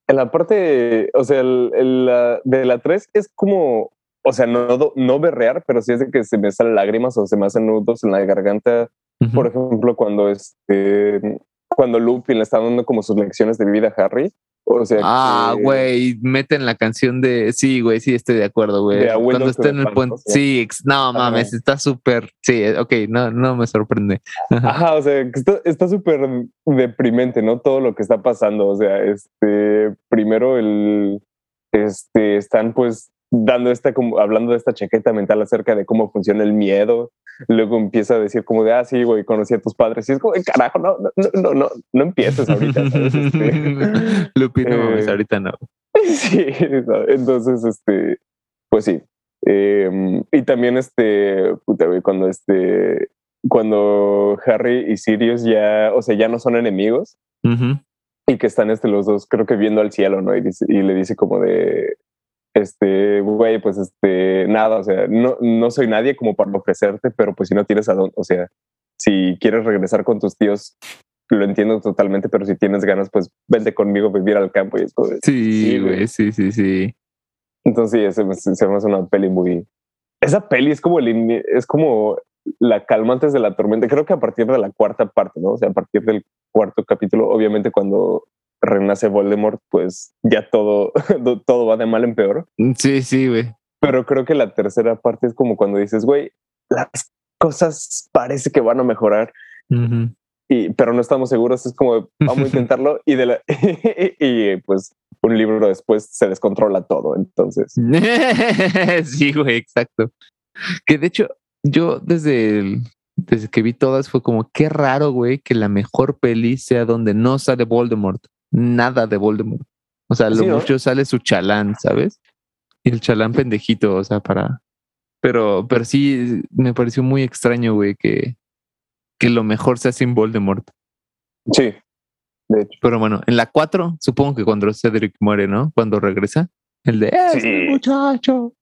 En la parte, o sea, el- el, la- de la 3 es como, o sea, no, no berrear, pero sí es de que se me salen lágrimas o se me hacen nudos en la garganta.
Ujú.
Por ejemplo, cuando este, cuando Lupin le está dando como sus lecciones de vida a Harry. O sea,
Ah,
que-
güey, meten la canción de... Sí, güey, sí, estoy de acuerdo, güey. Cuando está en el puente... Sí, no mames, está súper... Sí, eh, ok, no, no me sorprende.
Ajá, o sea, que está súper deprimente, ¿no? Todo lo que está pasando. O sea, este, primero el, este, están pues dando esta, como hablando de esta chaqueta mental acerca de cómo funciona el miedo. Luego empieza a decir como de, ah, sí, güey, conocí a tus padres. Y es como, "Ay, carajo, no, no, no, no, no, empieces ahorita. ¿sabes? Este,
Lupi, no mames,
eh,
ahorita no.
Sí, no, entonces, este, pues sí. Eh, y también, este, puta, güey, cuando este, cuando Harry y Sirius ya, o sea, ya no son enemigos
Ujú.
y que están, este, los dos, creo que viendo al cielo, ¿no? Y, dice- y le dice como de, este, güey, pues, este, nada, o sea, no, no soy nadie como para ofrecerte, pero pues si no tienes a dónde, o sea, si quieres regresar con tus tíos, lo entiendo totalmente, pero si tienes ganas, pues vente conmigo a vivir al campo y es como
Sí,
güey.
sí, sí, sí.
Entonces, sí, se, me- hace una peli muy. Esa peli es como el es como la calma antes de la tormenta. Creo que a partir de la cuarta parte, ¿no? O sea, a partir del cuarto capítulo, obviamente cuando renace Voldemort, pues ya todo, todo va de mal en peor.
Sí, sí, güey.
Pero creo que la tercera parte es como cuando dices, güey, las cosas parece que van a mejorar. y, pero no estamos seguros. Es como vamos a intentarlo y de la y pues un libro después se descontrola todo. Entonces,
sí, güey, exacto. Que de hecho, yo desde el, desde que vi todas fue como qué raro, güey, que la mejor peli sea donde no sale Voldemort, nada de Voldemort. O sea, lo mucho sale su chalán, ¿sabes? Y el chalán pendejito, o sea, para. Pero, pero sí me pareció muy extraño, güey, que, que lo mejor sea sin Voldemort.
Sí, de hecho.
Pero bueno, en la 4, supongo que cuando Cedric muere, ¿no? Cuando regresa, el de ¡Eh, muchacho!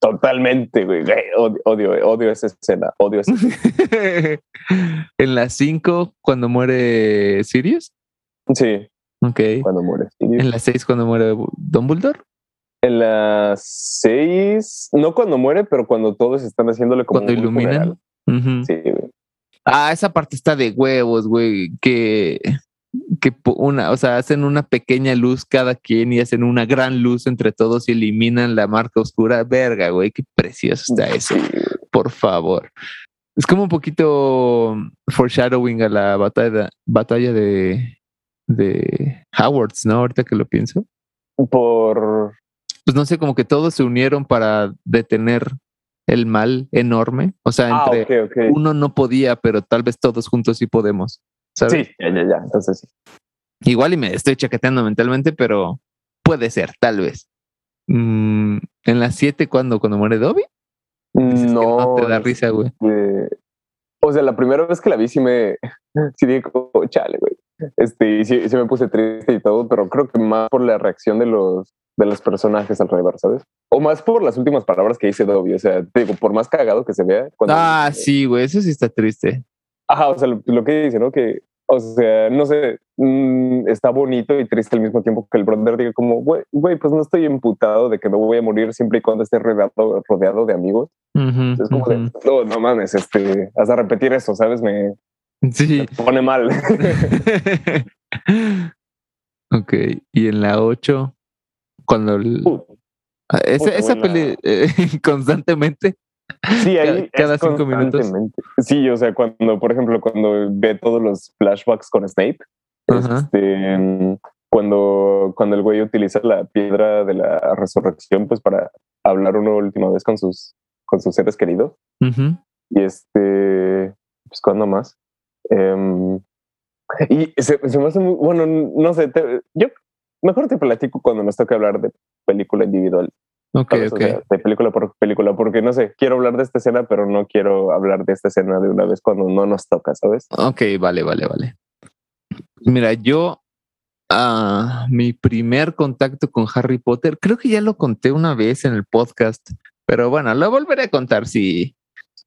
Totalmente, güey. Odio, odio, esa escena. Odio esa escena.
en la 5, cuando muere Sirius.
Sí.
Ok.
Cuando muere
En la 6, cuando muere Dumbledore.
En la 6, no cuando muere, pero cuando todos están haciéndole como.
Cuando iluminan. Sí, güey. Ah, esa parte está de huevos, güey. Que que una, o sea, hacen una pequeña luz cada quien y hacen una gran luz entre todos y eliminan la marca oscura. Verga, güey, qué precioso está eso. Por favor. Es como un poquito foreshadowing a la batalla, batalla de, de Howards, ¿no? Ahorita que lo pienso.
Por.
Pues no sé, como que todos se unieron para detener el mal enorme. O sea, ah, entre uno no podía, pero tal vez todos juntos sí podemos.
Sí, ya, ya, ya. Entonces sí.
Igual y me estoy chaqueteando mentalmente, pero puede ser, tal vez. Mm, en las 7, cuando cuando muere Dobby?
No,
te da risa, güey.
o sea, la primera vez que la vi sí me sí dije como, chale, güey. Este, y sí, me puse triste y todo, pero creo que más por la reacción de los de los personajes alrededor, ¿sabes? O más por las últimas palabras que dice Dobby. O sea, te digo, por más cagado que se vea.
ah, sí, güey, eso sí está triste.
Ajá, o sea, lo, que dice, ¿no? Que, o sea, no sé, mm, está bonito y triste al mismo tiempo que el brother diga como, güey, güey, pues no estoy imputado de que me voy a morir siempre y cuando esté rodeado, rodeado de amigos. es como de, no, no mames, este, hasta repetir eso, ¿sabes? Me,
sí.
pone mal.
ok, y en la 8, cuando... Ah, esa, peli eh, constantemente
Sí, ahí
cada, cinco minutos.
Sí, o sea, cuando, por ejemplo, cuando ve todos los flashbacks con Snape, este, cuando, cuando el güey utiliza la piedra de la resurrección, pues para hablar una última vez con sus, con sus seres queridos. Y este, pues cuando más. Em, y se, me hace muy, bueno, no sé, yo mejor te platico cuando nos toca hablar de película individual.
Ok, ok.
de película por película, porque no sé, quiero hablar de esta escena, pero no quiero hablar de esta escena de una vez cuando no nos toca, ¿sabes?
Ok, vale, vale, vale. Mira, yo, uh, mi primer contacto con Harry Potter, creo que ya lo conté una vez en el podcast, pero bueno, lo volveré a contar si,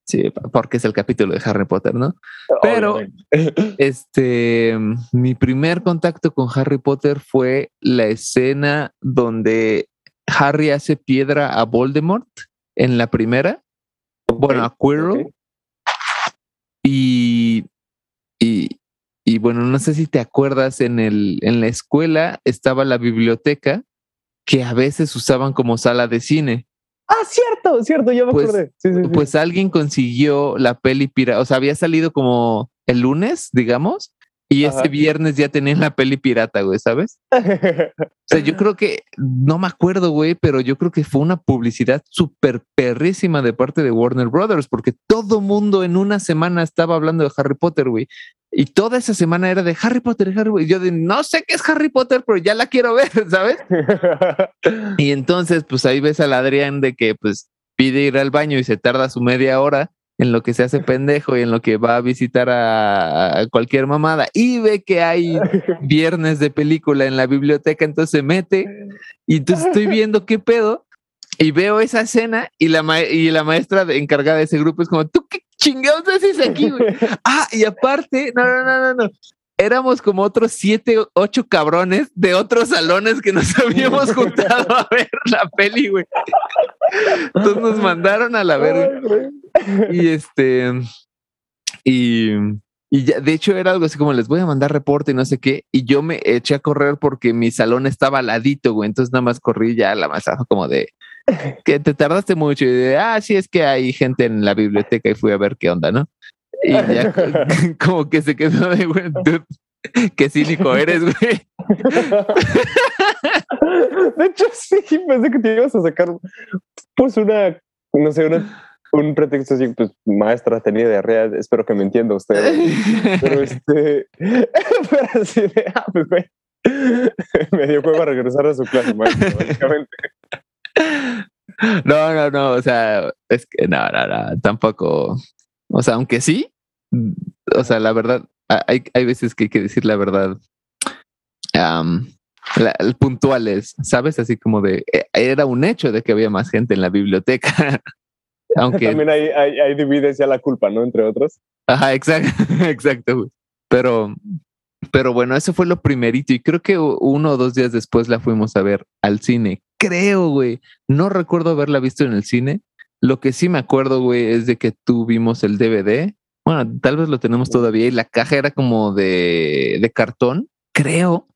sí, porque es el capítulo de Harry Potter, ¿no? Pero este, mi primer contacto con Harry Potter fue la escena donde Harry hace piedra a Voldemort en la primera. Bueno, a Quirrell. Y, y, bueno, no sé si te acuerdas, en, el, en la escuela estaba la biblioteca que a veces usaban como sala de cine.
Ah, cierto, cierto, ya me
pues,
acordé.
Pues alguien consiguió la peli pirata, o sea, había salido como el lunes, digamos, y ese viernes ya tenían la peli pirata, güey, ¿sabes? o sea, yo creo que, no me acuerdo, güey, pero yo creo que fue una publicidad súper perrísima de parte de Warner Brothers, porque todo mundo en una semana estaba hablando de Harry Potter, güey. Y toda esa semana era de Harry Potter, Harry Potter. Y yo de, no sé qué es Harry Potter, pero ya la quiero ver, ¿sabes? y entonces, pues ahí ves al Adrián de que, pues, pide ir al baño y se tarda su media hora en lo que se hace pendejo y en lo que va a visitar a, cualquier mamada y ve que hay viernes de película en la biblioteca, entonces se mete y entonces estoy viendo qué pedo y veo esa escena y la, y la maestra encargada de ese grupo es como, ¿tú qué chingados haces aquí, güey? Ah, y aparte, no, no, no, no, no éramos como otros siete, ocho cabrones de otros salones que nos habíamos juntado a ver la peli, güey. Entonces nos mandaron a la verga. Y este, y, y ya, de hecho era algo así como les voy a mandar reporte y no sé qué. Y yo me eché a correr porque mi salón estaba al ladito, güey. Entonces nada más corrí ya la masa como de, que te tardaste mucho y de, ah, sí, es que hay gente en la biblioteca y fui a ver qué onda, ¿no? Y ya como que se quedó de, güey, qué cínico eres, güey.
De hecho, sí, pensé que te ibas a sacar, pues, una, no sé, un pretexto así, pues, maestra tenía diarrea, espero que me entienda usted. Pero este, pero así de, ah, pues, güey, me dio a regresar a su clase, maestra, básicamente.
No, no, no, o sea, es que no, no, no, tampoco. O sea, aunque sí, o sea, la verdad, hay, hay veces que hay que decir la verdad puntuales, ¿sabes? Así como de, eh, era un hecho de que había más gente en la biblioteca.
Aunque también hay, hay, hay divides ya la culpa, ¿no? Entre otros.
Ajá, exacto, exacto. Pero, pero bueno, eso fue lo primerito y creo que uno o dos días después la fuimos a ver al cine. Creo, güey. No recuerdo haberla visto en el cine. Lo que sí me acuerdo, güey, es de que tuvimos el DVD. Bueno, tal vez lo tenemos todavía y la caja era como de, de cartón, creo,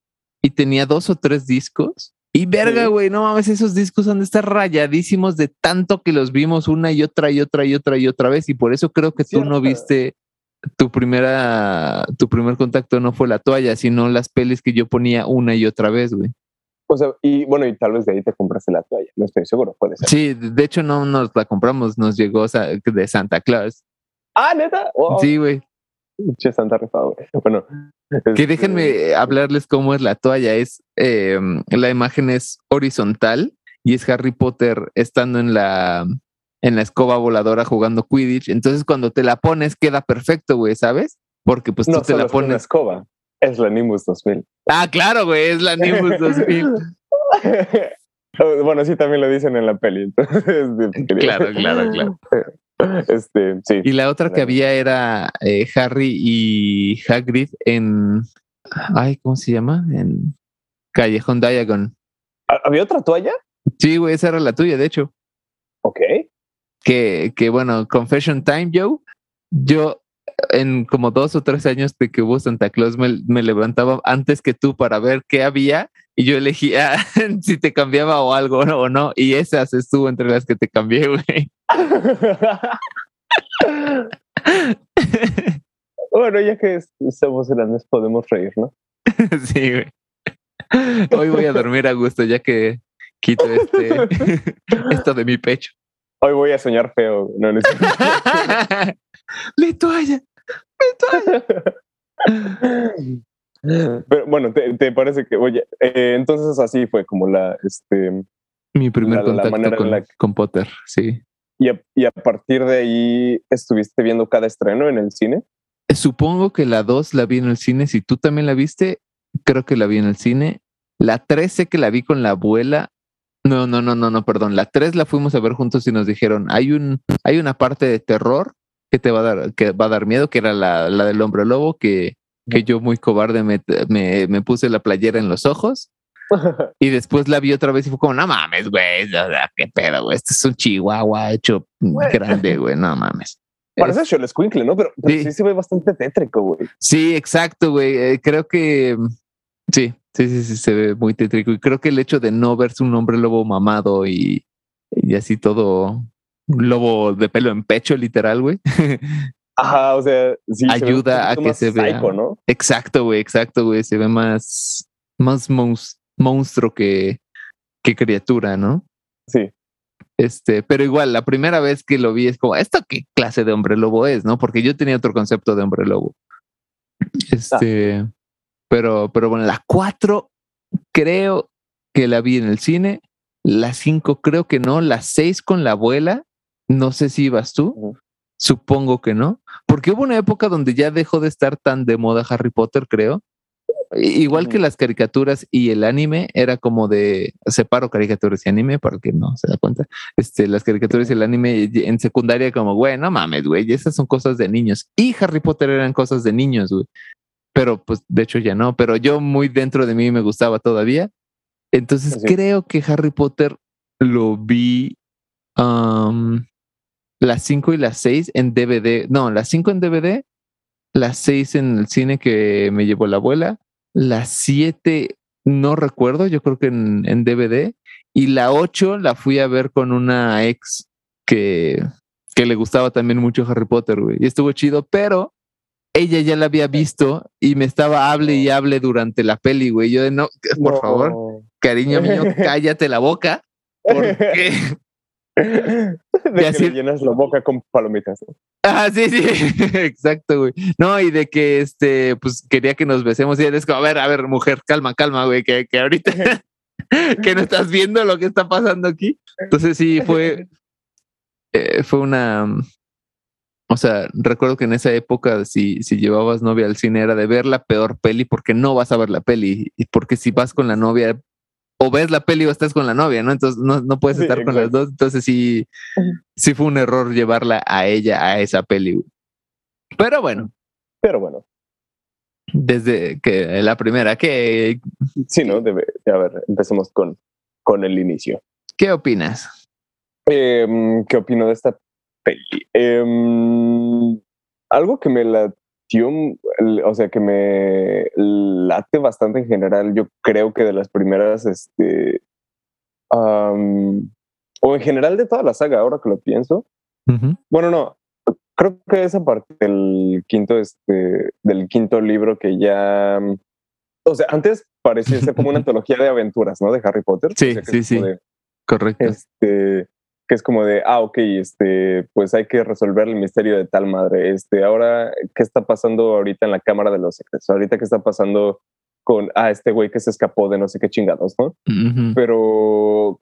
y tenía dos o tres discos. Y verga, güey, no mames, esos discos han de estar rayadísimos de tanto que los vimos una y otra y otra y otra y otra vez. Y por eso creo que tú no viste tu primera, tu primer contacto no fue la toalla, sino las pelis que yo ponía una y otra vez, güey.
O sea, y bueno, y tal vez de ahí te compraste la toalla, no estoy seguro, puede ser.
Sí, de hecho no nos la compramos, nos llegó de Santa Claus.
Ah, neta.
Sí, güey.
Che, Santa Rifado, güey. Bueno.
Que déjenme este, hablarles cómo es la toalla. Es eh, la imagen es horizontal y es Harry Potter estando en la en la escoba voladora jugando Quidditch. Entonces, cuando te la pones, queda perfecto, güey, ¿sabes? Porque pues tú te la pones. Es
escoba, es la Nimbus 2000.
Ah, claro, güey, es la Nimbus 2000.
bueno, sí, también lo dicen en la peli.
claro, claro, claro.
Este, sí.
Y la otra que había era eh, Harry y Hagrid en. Ay, ¿cómo se llama? En Callejón Diagon.
¿Había otra toalla?
Sí, güey, esa era la tuya, de hecho.
Ok
que, que bueno, Confession Time, Joe, yo en como dos o tres años de que hubo Santa Claus me, me levantaba antes que tú para ver qué había y yo elegía si te cambiaba o algo o no, y esas estuvo entre las que te cambié, güey.
bueno, ya que estamos grandes podemos reír, ¿no?
sí, güey. Hoy voy a dormir a gusto ya que quito este esto de mi pecho.
Hoy voy a soñar feo. No, no
¡Mi toalla!
Pero bueno, ¿te, parece que, oye, eh, entonces así fue como la, este...
Mi primer contacto con, con, Potter, sí.
Y a, y a, partir de ahí estuviste viendo cada estreno en el cine.
Supongo que la 2 la vi en el cine. Si tú también la viste, creo que la vi en el cine. La 3 sé que la vi con la abuela no, no, no, no, no, perdón. La 3 la fuimos a ver juntos y nos dijeron, hay un, hay una parte de terror que te va a dar, que va a dar miedo, que era la, la del hombre lobo, que, que yo muy cobarde me, me, me, puse la playera en los ojos. y después la vi otra vez y fue como, no mames, güey, qué pedo, güey, este es un chihuahua hecho grande, güey, no mames.
Parece es... ¿no? Pero, sí. se ve bastante tétrico, güey.
Sí, exacto, güey. Eh, creo que sí, Sí, sí, sí, se ve muy tétrico. Y creo que el hecho de no verse un hombre lobo mamado y, y así todo lobo de pelo en pecho, literal, güey.
Ajá, o sea,
sí, ayuda a que se vea. ¿no? Exacto, güey, exacto, güey. Se ve más, más monstruo que, que criatura, ¿no?
Sí.
Este, pero igual, la primera vez que lo vi es como, ¿esto qué clase de hombre lobo es? ¿No? Porque yo tenía otro concepto de hombre lobo. Este. Pero, pero bueno, la 4 creo que la vi en el cine. La 5 creo que no. La 6 con la abuela. No sé si ibas tú. Supongo que no. Porque hubo una época donde ya dejó de estar tan de moda Harry Potter, creo. Igual que las caricaturas y el anime, era como de separo caricaturas y anime para que no se da cuenta. Este, las caricaturas y el anime en secundaria, como, güey, no mames, güey, esas son cosas de niños. Y Harry Potter eran cosas de niños, güey pero pues de hecho ya no, pero yo muy dentro de mí me gustaba todavía. Entonces creo que Harry Potter lo vi las 5 y las 6 en DVD. No, las 5 en DVD, las 6 en el cine que me llevó la abuela, las 7 no recuerdo, yo creo que en, en DVD Y la 8 la fui a ver con una ex que, que le gustaba también mucho Harry Potter, güey. Y estuvo chido, pero ella ya la había visto y me estaba hable y hable durante la peli, güey. Yo de no, por favor, cariño mío, cállate la boca. Porque
de que le llenas la boca con palomitas.
Ah, sí, sí, exacto, güey. No, y de que este, pues quería que nos besemos y él es como, a ver, a ver, mujer, calma, calma, güey, que, que ahorita que no estás viendo lo que está pasando aquí. Entonces sí, fue, eh, fue una, o sea, recuerdo que en esa época, si, si llevabas novia al cine, era de ver la peor peli porque no vas a ver la peli. Y porque si vas con la novia, o ves la peli o estás con la novia, ¿no? Entonces no, no puedes estar con las dos. Entonces sí, sí fue un error llevarla a ella a esa peli. Pero bueno.
Pero bueno.
Desde que la primera, que...
Sí, ¿no? Debe, a ver, empecemos con, con el inicio.
¿Qué opinas?
Em, ¿Qué opino de esta peli? Em, algo que me la o sea, que me late bastante en general. Yo creo que de las primeras, este, o en general de toda la saga, ahora que lo pienso. Bueno, no, creo que esa parte del quinto, este, del quinto libro que ya, o sea, antes parecía ser como una antología de aventuras, ¿no? De Harry Potter.
Sí, sí, sí. Correcto.
Este, que es como de, ah, ok, este, pues hay que resolver el misterio de tal madre. Este, ahora, ¿qué está pasando ahorita en la Cámara de los Secretos? Ahorita, ¿qué está pasando con, ah, este güey que se escapó de no sé qué chingados, ¿no? Pero...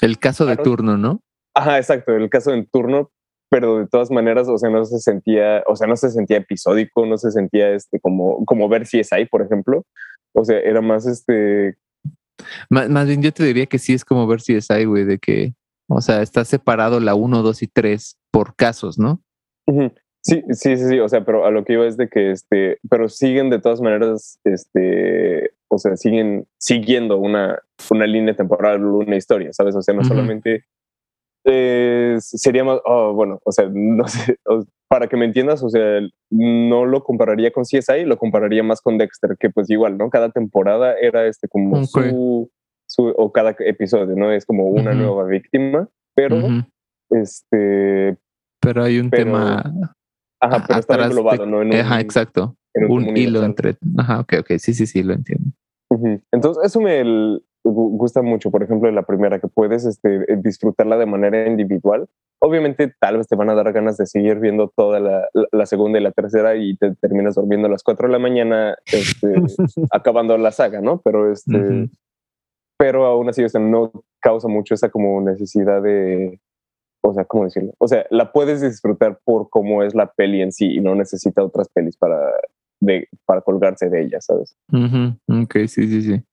El caso de turno, ¿no?
Ajá, exacto, el caso en turno, pero de todas maneras, o sea, no se sentía, o sea, no se sentía episódico, no se sentía, este, como, como ver si es ahí, por ejemplo. O sea, era más, este...
Más, más bien yo te diría que sí es como ver si es ahí, güey, de que o sea, está separado la 1, 2 y 3 por casos, ¿no?
Sí, sí, sí, sí, o sea, pero a lo que iba es de que, este, pero siguen de todas maneras, este, o sea, siguen siguiendo una, una línea temporal, una historia, ¿sabes? O sea, no solamente eh, sería más, oh, bueno, o sea, no sé, para que me entiendas, o sea, no lo compararía con CSI, lo compararía más con Dexter, que pues igual, ¿no? Cada temporada era este como su o cada episodio, ¿no? Es como una nueva víctima, pero este...
Pero hay un tema...
Ajá, pero está englobado, ¿no?
ajá, exacto. un, hilo entre... Ajá, ok, ok, sí, sí, sí, lo entiendo.
Entonces, eso me gusta mucho, por ejemplo, la primera, que puedes este, disfrutarla de manera individual. Obviamente, tal vez te van a dar ganas de seguir viendo toda la, la segunda y la tercera y te terminas durmiendo a las 4 de la mañana, este, acabando la saga, ¿no? Pero este, pero aún así, o no causa mucho esa como necesidad de, o sea, ¿cómo decirlo? O sea, la puedes disfrutar por cómo es la peli en sí y no necesita otras pelis para, de, para colgarse de ella, ¿sabes?
Ok, sí, sí, sí.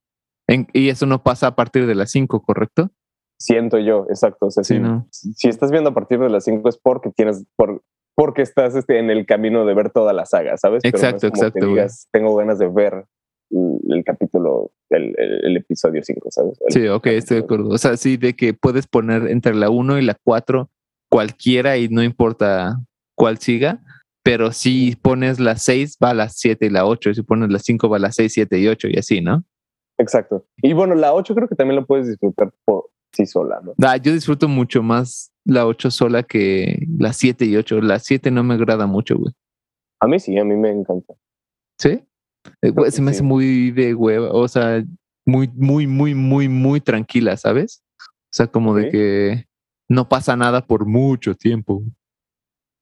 y eso no pasa a partir de las 5, ¿correcto?
Siento yo, exacto. O sea, si, si, estás viendo a partir de las 5 es porque tienes, por, porque estás este, en el camino de ver toda la saga, ¿sabes?
Exacto, exacto.
tengo ganas de ver el capítulo, el, el, episodio 5, ¿sabes?
sí, ok, estoy de acuerdo. O sea, sí, de que puedes poner entre la 1 y la 4 cualquiera y no importa cuál siga, pero si pones la 6 va a la 7 y la 8, y si pones la 5 va a la 6, 7 y 8 y así, ¿no?
Exacto. Y bueno, la 8 creo que también lo puedes disfrutar por sí sola, ¿no?
Ah, yo disfruto mucho más la 8 sola que la 7 y 8. La 7 no me agrada mucho, güey.
A mí sí, a mí me encanta.
¿Sí? Eh, se me hace muy de hueva, o sea, muy, muy, muy, muy, muy tranquila, ¿sabes? O sea, como de que no pasa nada por mucho tiempo.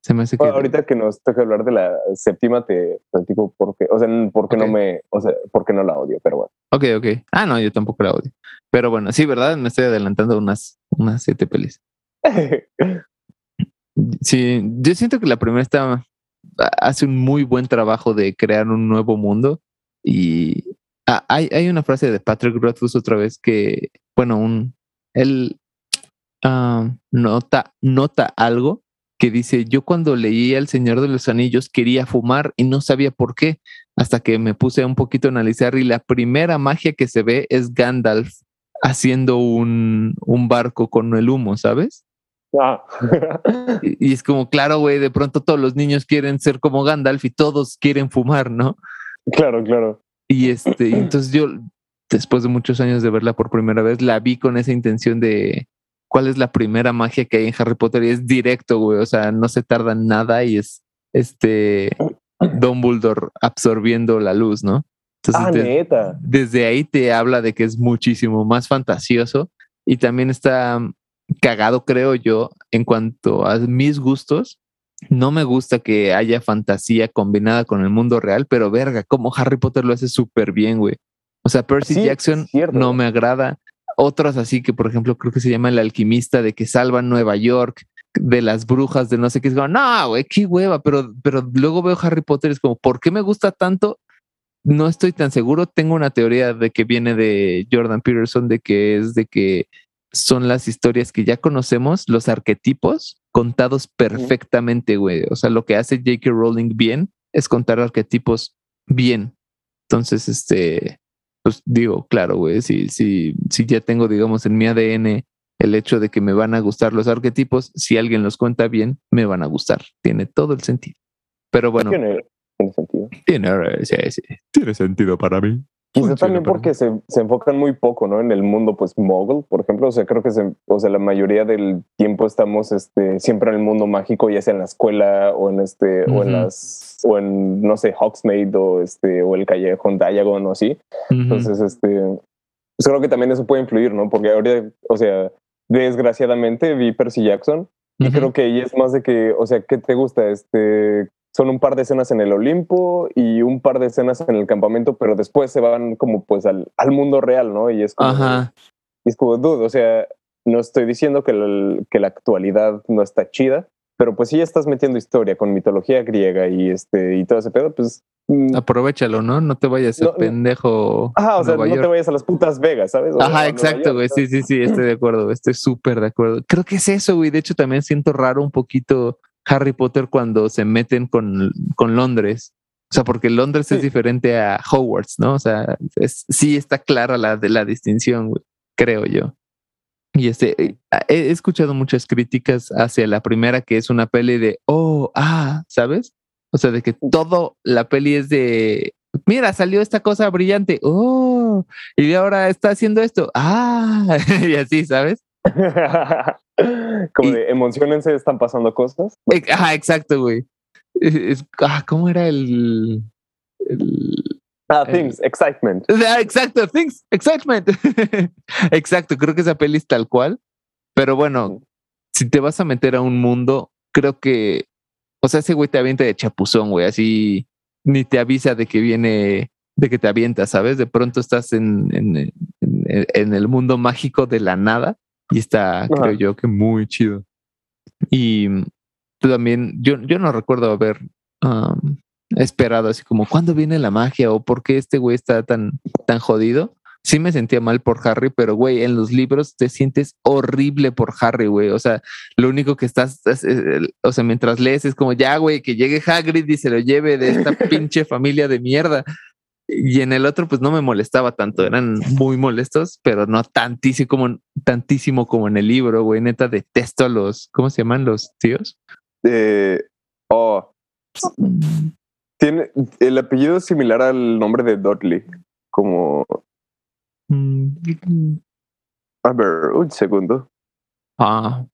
Se me hace que...
ahorita que nos toca hablar de la séptima, te platico por qué, o sea, porque no me, o sea, porque no la odio, pero bueno.
Ok, ok. Ah, no, yo tampoco la odio. Pero bueno, sí, ¿verdad? Me estoy adelantando unas, unas siete pelis. sí, yo siento que la primera está hace un muy buen trabajo de crear un nuevo mundo. Y hay, hay, una frase de Patrick Rothfuss otra vez que, bueno, un, él ah, nota, nota algo que dice, yo cuando leí El Señor de los Anillos quería fumar y no sabía por qué, hasta que me puse un poquito a analizar y la primera magia que se ve es Gandalf haciendo un, un barco con el humo, ¿sabes? Ah. y, es como, claro, güey, de pronto todos los niños quieren ser como Gandalf y todos quieren fumar, ¿no?
Claro, claro.
Y este, entonces yo después de muchos años de verla por primera vez, la vi con esa intención de cuál es la primera magia que hay en Harry Potter y es directo, güey. O sea, no se tarda nada y es este Dumbledore absorbiendo la luz, ¿no?
ah, neta.
Desde ahí te habla de que es muchísimo más fantasioso y también está cagado, creo yo, en cuanto a mis gustos. No me gusta que haya fantasía combinada con el mundo real, pero verga, como Harry Potter lo hace súper bien, güey. O sea, Percy Jackson no me agrada. Otros así que, por ejemplo, creo que se llama El Alquimista, de que salvan Nueva York de las brujas, de no sé qué. Es como, no, güey, qué hueva. Pero, pero luego veo Harry Potter, es como, ¿por qué me gusta tanto? No estoy tan seguro. Tengo una teoría de que viene de Jordan Peterson, de que es de que son las historias que ya conocemos, los arquetipos contados perfectamente, güey. O sea, lo que hace J.K. Rowling bien es contar arquetipos bien. Entonces, este, pues digo, claro, güey, si, si, si ya tengo, digamos, en mi ADN el hecho de que me van a gustar los arquetipos, si alguien los cuenta bien, me van a gustar. Tiene todo el sentido. Pero bueno.
Tiene, sentido.
Tiene, sí, sí, tiene sentido para mí.
Quizá también porque se, se, enfocan muy poco, ¿no? En el mundo, pues, mogul, por ejemplo. O sea, creo que se, o sea, la mayoría del tiempo estamos este, siempre en el mundo mágico, ya sea en la escuela o en este, o en las, o en, no sé, Hogsmeade o este, o el callejón Diagon o así. Entonces, este, pues creo que también eso puede influir, ¿no? Porque ahora, o sea, desgraciadamente vi Percy Jackson y creo que ahí es más de que, o sea, ¿qué te gusta? Este, son un par de escenas en el Olimpo y un par de escenas en el campamento, pero después se van como pues al, al mundo real, ¿no? Y es como,
Ajá.
Y es como, dude, o sea, no estoy diciendo que la, que la actualidad no está chida, pero pues si ya estás metiendo historia con mitología griega y este y todo ese pedo, pues
mm, aprovechalo, ¿no? No te vayas a pendejo.
Ajá, o sea, no te vayas a las putas Vegas, ¿sabes?
Ajá, exacto, güey. Sí, sí, sí, estoy de acuerdo, estoy súper de acuerdo. Creo que es eso, güey. De hecho, también siento raro un poquito Harry Potter cuando se meten con, con Londres. O sea, porque Londres es diferente a Hogwarts, ¿no? O sea, es, sí está clara la, de la distinción, creo yo. Y este, eh, he escuchado muchas críticas hacia la primera, que es una peli de, oh, ah, ¿sabes? O sea, de que todo la peli es de, mira, salió esta cosa brillante, oh, y ahora está haciendo esto, ah, y así, ¿sabes?
Como de emocionense, están pasando cosas.
Ajá, exacto, güey. ah, ¿Cómo era el,
Ah, Things, Excitement.
exacto, Things, Excitement. exacto, creo que esa peli es tal cual. Pero bueno, si te vas a meter a un mundo, creo que, o sea, ese güey te avienta de chapuzón, güey, así ni te avisa de que viene, de que te avienta, ¿sabes? De pronto estás en, en, en el mundo mágico de la nada y está, creo yo, que muy chido. Y también, yo, yo no recuerdo haber esperado así como, ¿cuándo viene la magia? o por qué este güey está tan, tan jodido. Sí me sentía mal por Harry, pero güey, en los libros te sientes horrible por Harry, güey. O sea, lo único que estás, o sea, mientras lees es como, ya, güey, que llegue Hagrid y se lo lleve de esta pinche familia de mierda. Y en el otro, pues no me molestaba tanto, eran muy molestos, pero no tantísimo como, tantísimo como en el libro, güey. Neta, detesto a los, ¿cómo se llaman los tíos?
Eh, oh. Tiene, el apellido es similar al nombre de Dudley, como. A ver, un segundo.
Ah,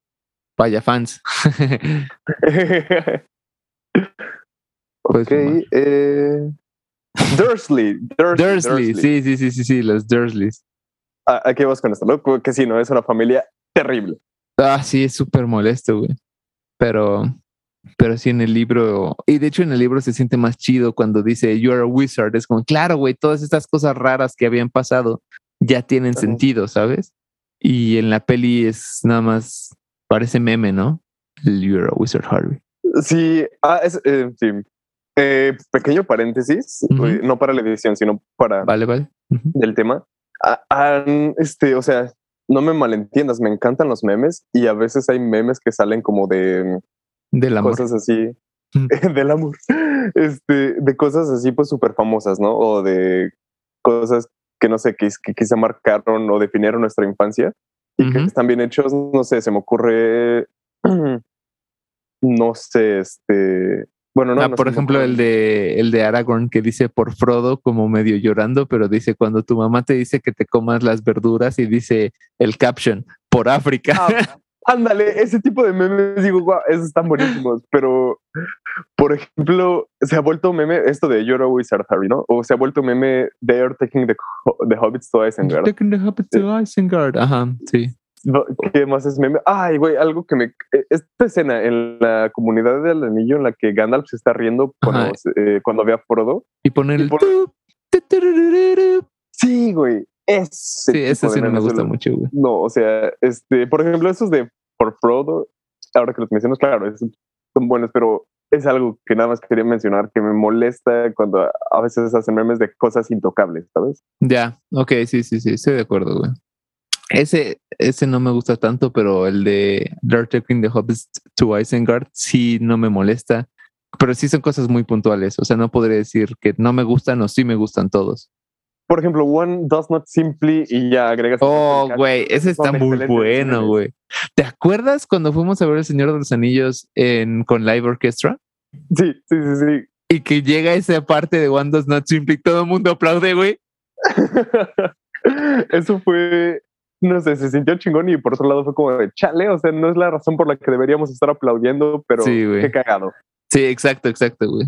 vaya fans.
pues, ok, eh. Dursley,
Dursley, Sí, sí, sí, sí, sí, los Dursleys.
¿A, ah, qué vas con esto? ¿no? Que sí, no, es una familia terrible.
Ah, sí, es súper molesto, güey. Pero, pero sí en el libro, y de hecho en el libro se siente más chido cuando dice You're a wizard. Es como, claro, güey, todas estas cosas raras que habían pasado ya tienen sentido, ¿sabes? Y en la peli es nada más, parece meme, ¿no? You're a wizard, Harvey.
Sí, ah, es, eh, sí, eh, pequeño paréntesis, eh, no para la edición, sino para
vale, vale.
del tema. Ah, este, o sea, no me malentiendas, me encantan los memes y a veces hay memes que salen como de
del amor.
cosas así, del amor, este, de cosas así pues súper famosas, ¿no? O de cosas que no sé, que, que quizá marcaron o definieron nuestra infancia y que están bien hechos, no sé, se me ocurre, no sé, este, Bueno, no.
Ah,
no
por ejemplo, el de el de Aragorn que dice por Frodo como medio llorando, pero dice cuando tu mamá te dice que te comas las verduras y dice el caption por África.
Ah, ándale, ese tipo de memes, digo, guau, esos están buenísimos. Pero, por ejemplo, se ha vuelto meme esto de You're always Harry, ¿no? O se ha vuelto meme They are taking the, the hobbits to Isengard.
Taking the hobbit to Isengard. Ajá, sí.
¿Qué más es meme? Ay, güey, algo que me. eh, Esta escena en la comunidad del anillo en la que Gandalf se está riendo cuando, eh, cuando ve a Frodo.
Y poner el
por-. Sí, güey. Ese
Sí, sí no me gusta mucho, güey.
No, o sea, este, por ejemplo, esos de por Frodo, ahora que los mencionas, claro, es- son buenos, pero es algo que nada más quería mencionar que me molesta cuando a veces hacen memes de cosas intocables, ¿sabes?
Ya, ok, sí, sí, sí, estoy de acuerdo, güey. Ese, ese no me gusta tanto, pero el de Taking the Hobbits to Isengard sí no me molesta. Pero sí son cosas muy puntuales. O sea, no podría decir que no me gustan o sí me gustan todos.
Por ejemplo, One Does Not Simply y ya agregas.
Oh, güey, ese está muy bueno, güey. ¿Te acuerdas cuando fuimos a ver El Señor de los Anillos en, con Live Orchestra?
Sí, sí, sí, sí.
Y que llega esa parte de One Does Not Simply, todo el mundo aplaude, güey.
Eso fue, no sé, se sintió chingón y por otro lado fue como de chale, o sea, no es la razón por la que deberíamos estar aplaudiendo, pero
Sí,
qué cagado.
Sí, exacto, exacto, güey.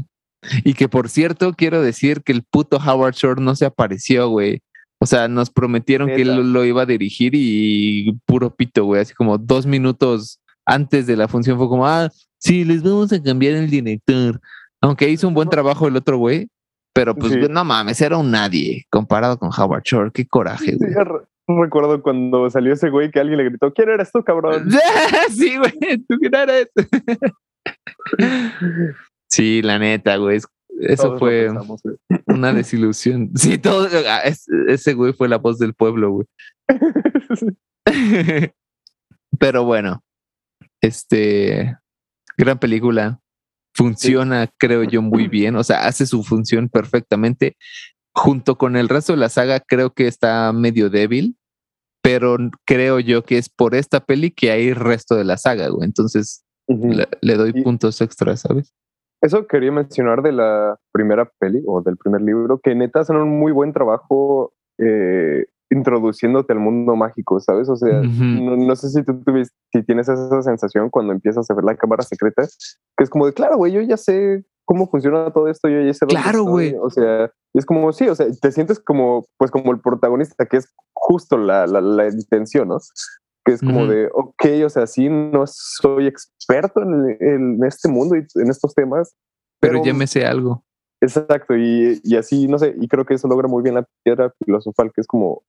Y que por cierto, quiero decir que el puto Howard Shore no se apareció, güey. O sea, nos prometieron que él lo iba a dirigir y puro pito, güey. Así como dos minutos antes de la función fue como, ah, sí, les vamos a cambiar el director. Aunque hizo un buen trabajo el otro güey, pero pues
Sí.
no mames, era un nadie comparado con Howard Shore. Qué coraje,
Sí,
güey.
Re- recuerdo cuando salió ese güey que alguien le gritó, ¿quién eres tú, cabrón?
sí, güey, tú quién eres. sí, la neta, güey. es- Eso
Todos
fue
pensamos,
una desilusión. Sí, todo. ah, es- ese güey fue la voz del pueblo, güey. Pero bueno, este gran película funciona, creo yo, muy bien. O sea, hace su función perfectamente. Junto con el resto de la saga, creo que está medio débil, pero creo yo que es por esta peli que hay resto de la saga, güey. Entonces le, le doy
Y-
puntos extras, ¿sabes?
Eso quería mencionar de la primera peli o del primer libro, que neta hacen un muy buen trabajo eh, introduciéndote al mundo mágico, ¿sabes? O sea, no sé si tú tuviste, si tienes esa sensación cuando empiezas a ver la cámara secreta, que es como de, claro, güey, yo ya sé cómo funciona todo esto, yo ya sé
Claro,
estoy",
güey.
O sea, es como, sí, o sea, te sientes como, pues como el protagonista, que es justo la, la, la intención, ¿no? Que es como de, ok, o sea, sí, no soy experto en, en este mundo y en estos temas,
Pero,
pero
ya me sé algo.
Exacto, y, y así, no sé, y creo que eso logra muy bien la piedra filosofal, que es como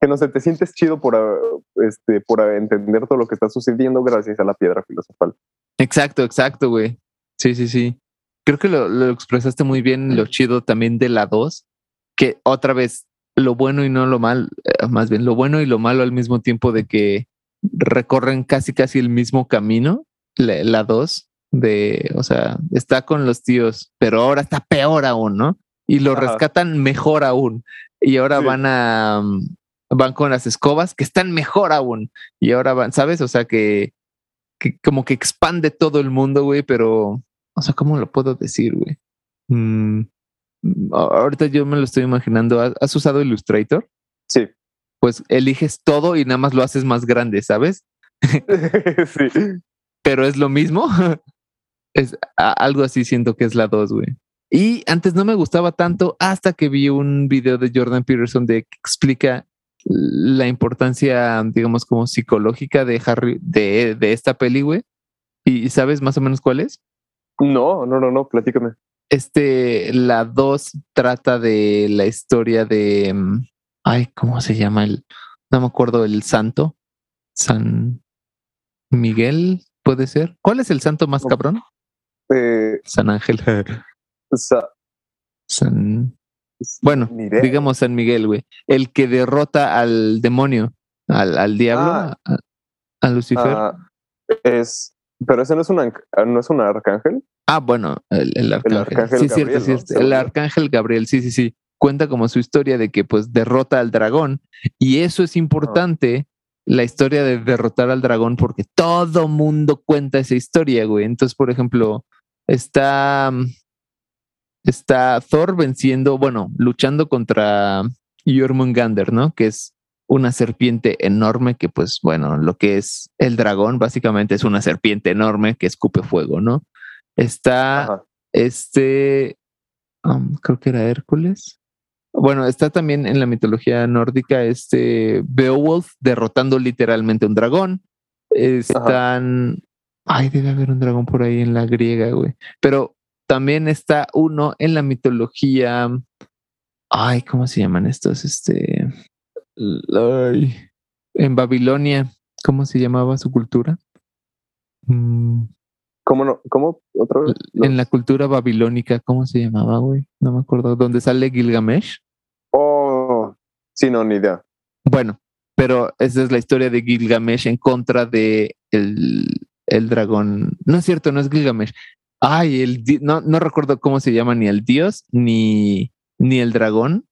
que no sé, te sientes chido por, ah, este, por entender todo lo que está sucediendo gracias a la piedra filosofal.
Exacto, exacto, güey. Sí, sí, sí. Creo que lo, lo expresaste muy bien, lo chido también de la 2, que otra vez lo bueno y no lo mal, eh, más bien lo bueno y lo malo al mismo tiempo de que recorren casi casi el mismo camino, la, la 2, de, o sea, está con los tíos, pero ahora está peor aún, ¿no? Y lo
Ajá.
rescatan mejor aún. Y ahora
Sí.
van a, mm, van con las escobas que están mejor aún. Y ahora van, ¿sabes? O sea que, que como que expande todo el mundo, güey, pero, o sea, ¿cómo lo puedo decir, güey? Mm, a- ahorita yo me lo estoy imaginando. ¿Has- ¿Has usado Illustrator?
Sí.
Pues eliges todo y nada más lo haces más grande, ¿sabes?
sí.
Pero es lo mismo. es a- algo así siento que es la 2, güey. Y antes no me gustaba tanto hasta que vi un video de Jordan Peterson de que explica la importancia, digamos, como psicológica de Harry, de, de esta peli, güey. ¿Y sabes más o menos cuál es?
No, no, no, no, platícame.
Este, la 2 trata de la historia de. mm, Ay, ¿cómo se llama el? No me acuerdo el santo. San Miguel, puede ser. ¿Cuál es el santo más cabrón?
Eh,
San Ángel.
sa-
San. Bueno, digamos San Miguel, güey. El que derrota al demonio, al, al diablo,
Ah.
a, a Lucifer. Ah,
es, pero ese no es un, anc- no es un arcángel.
bueno, el, el arcángel.
arcángel
sí, cierto,
Gabriel, ¿no?
cierto. El arcángel Gabriel, sí, sí, sí. Cuenta como su historia de que pues derrota al dragón. Y eso es importante, la historia de derrotar al dragón, porque todo mundo cuenta esa historia, güey. Entonces, por ejemplo, está, está Thor venciendo, bueno, luchando contra Jormungandr, ¿no? Que es una serpiente enorme que, pues, bueno, lo que es el dragón básicamente es una serpiente enorme que escupe fuego, ¿no? Está este, creo que era Hércules. Bueno, está también en la mitología nórdica este Beowulf derrotando literalmente un dragón. Están, ay, debe haber un dragón por ahí en la griega, güey. Pero también está uno en la mitología, ay, ¿cómo se llaman estos? Este, en Babilonia, ¿cómo se llamaba su cultura?
Mm. ¿Cómo no? ¿Cómo? ¿Otra vez?
En la cultura babilónica, ¿cómo se llamaba, güey? No me acuerdo. ¿Dónde sale Gilgamesh?
Oh, sí, no, ni idea.
Bueno, pero esa es la historia de Gilgamesh en contra de el, el dragón. No es cierto, no es Gilgamesh. Ay, el no, no recuerdo cómo se llama ni el dios ni, ni el dragón,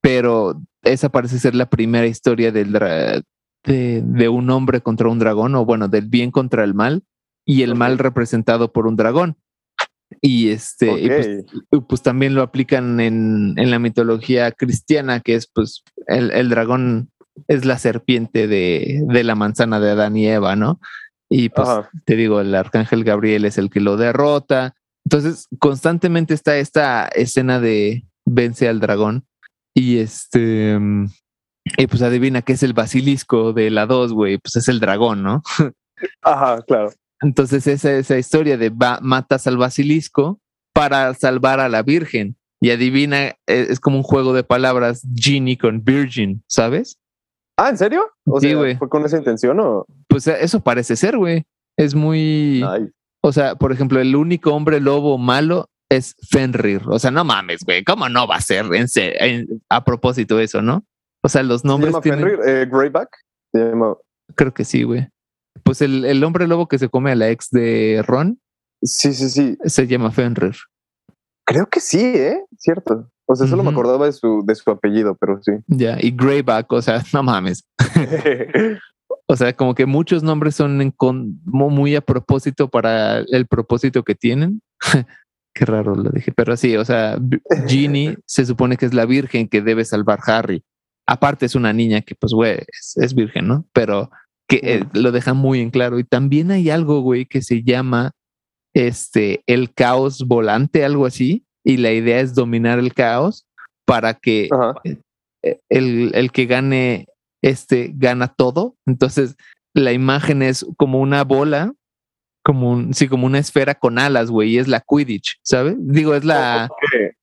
pero esa parece ser la primera historia del de, de, un hombre contra un dragón, o bueno, del bien contra el mal, y el mal representado por un dragón. Y este, pues, pues, también lo aplican en, en, la mitología cristiana, que es pues el, el dragón es la serpiente de, de, la manzana de Adán y Eva, ¿no? Y pues te digo, el arcángel Gabriel es el que lo derrota. Entonces, constantemente está esta escena de vence al dragón y este, y pues adivina qué es el basilisco de la 2, güey, pues es el dragón, ¿no?
Ajá, claro.
Entonces esa, esa historia de matas al basilisco para salvar a la Virgen. Y adivina, e, es, como un juego de palabras genie con virgin, ¿sabes?
Ah, ¿en serio? O sí, güey. ¿Fue con esa intención o...?
Pues eh, eso parece ser, güey. Es muy... O sea, por ejemplo, el único hombre lobo malo es Fenrir. O sea, no mames, güey. ¿Cómo no va a ser a propósito eso, no? O sea, los nombres...
¿Se llama Fenrir? Eh, ¿Greyback?
Creo que sí, güey. Pues el, el, hombre lobo que se come a la ex de Ron.
Sí, sí, sí.
Se llama Fenrir.
Creo que sí, ¿eh? Cierto. O sea, solo me acordaba de su, de su apellido, pero sí.
Ya, y Greyback, o sea, no mames. o sea, como que muchos nombres son en muy a propósito para el propósito que tienen. Qué raro lo dije, pero sí, o sea, Ginny se supone que es la virgen que debe salvar Harry. Aparte es una niña que, pues, güey, es, es virgen, ¿no? Pero que eh, lo deja muy en claro. Y también hay algo, güey, que se llama este el caos volante, algo así. Y la idea es dominar el caos para que eh, el, el, que gane este gana todo. Entonces, la imagen es como una bola, como un, sí, como una esfera con alas, güey, y es la Quidditch, ¿sabes? Digo, es la.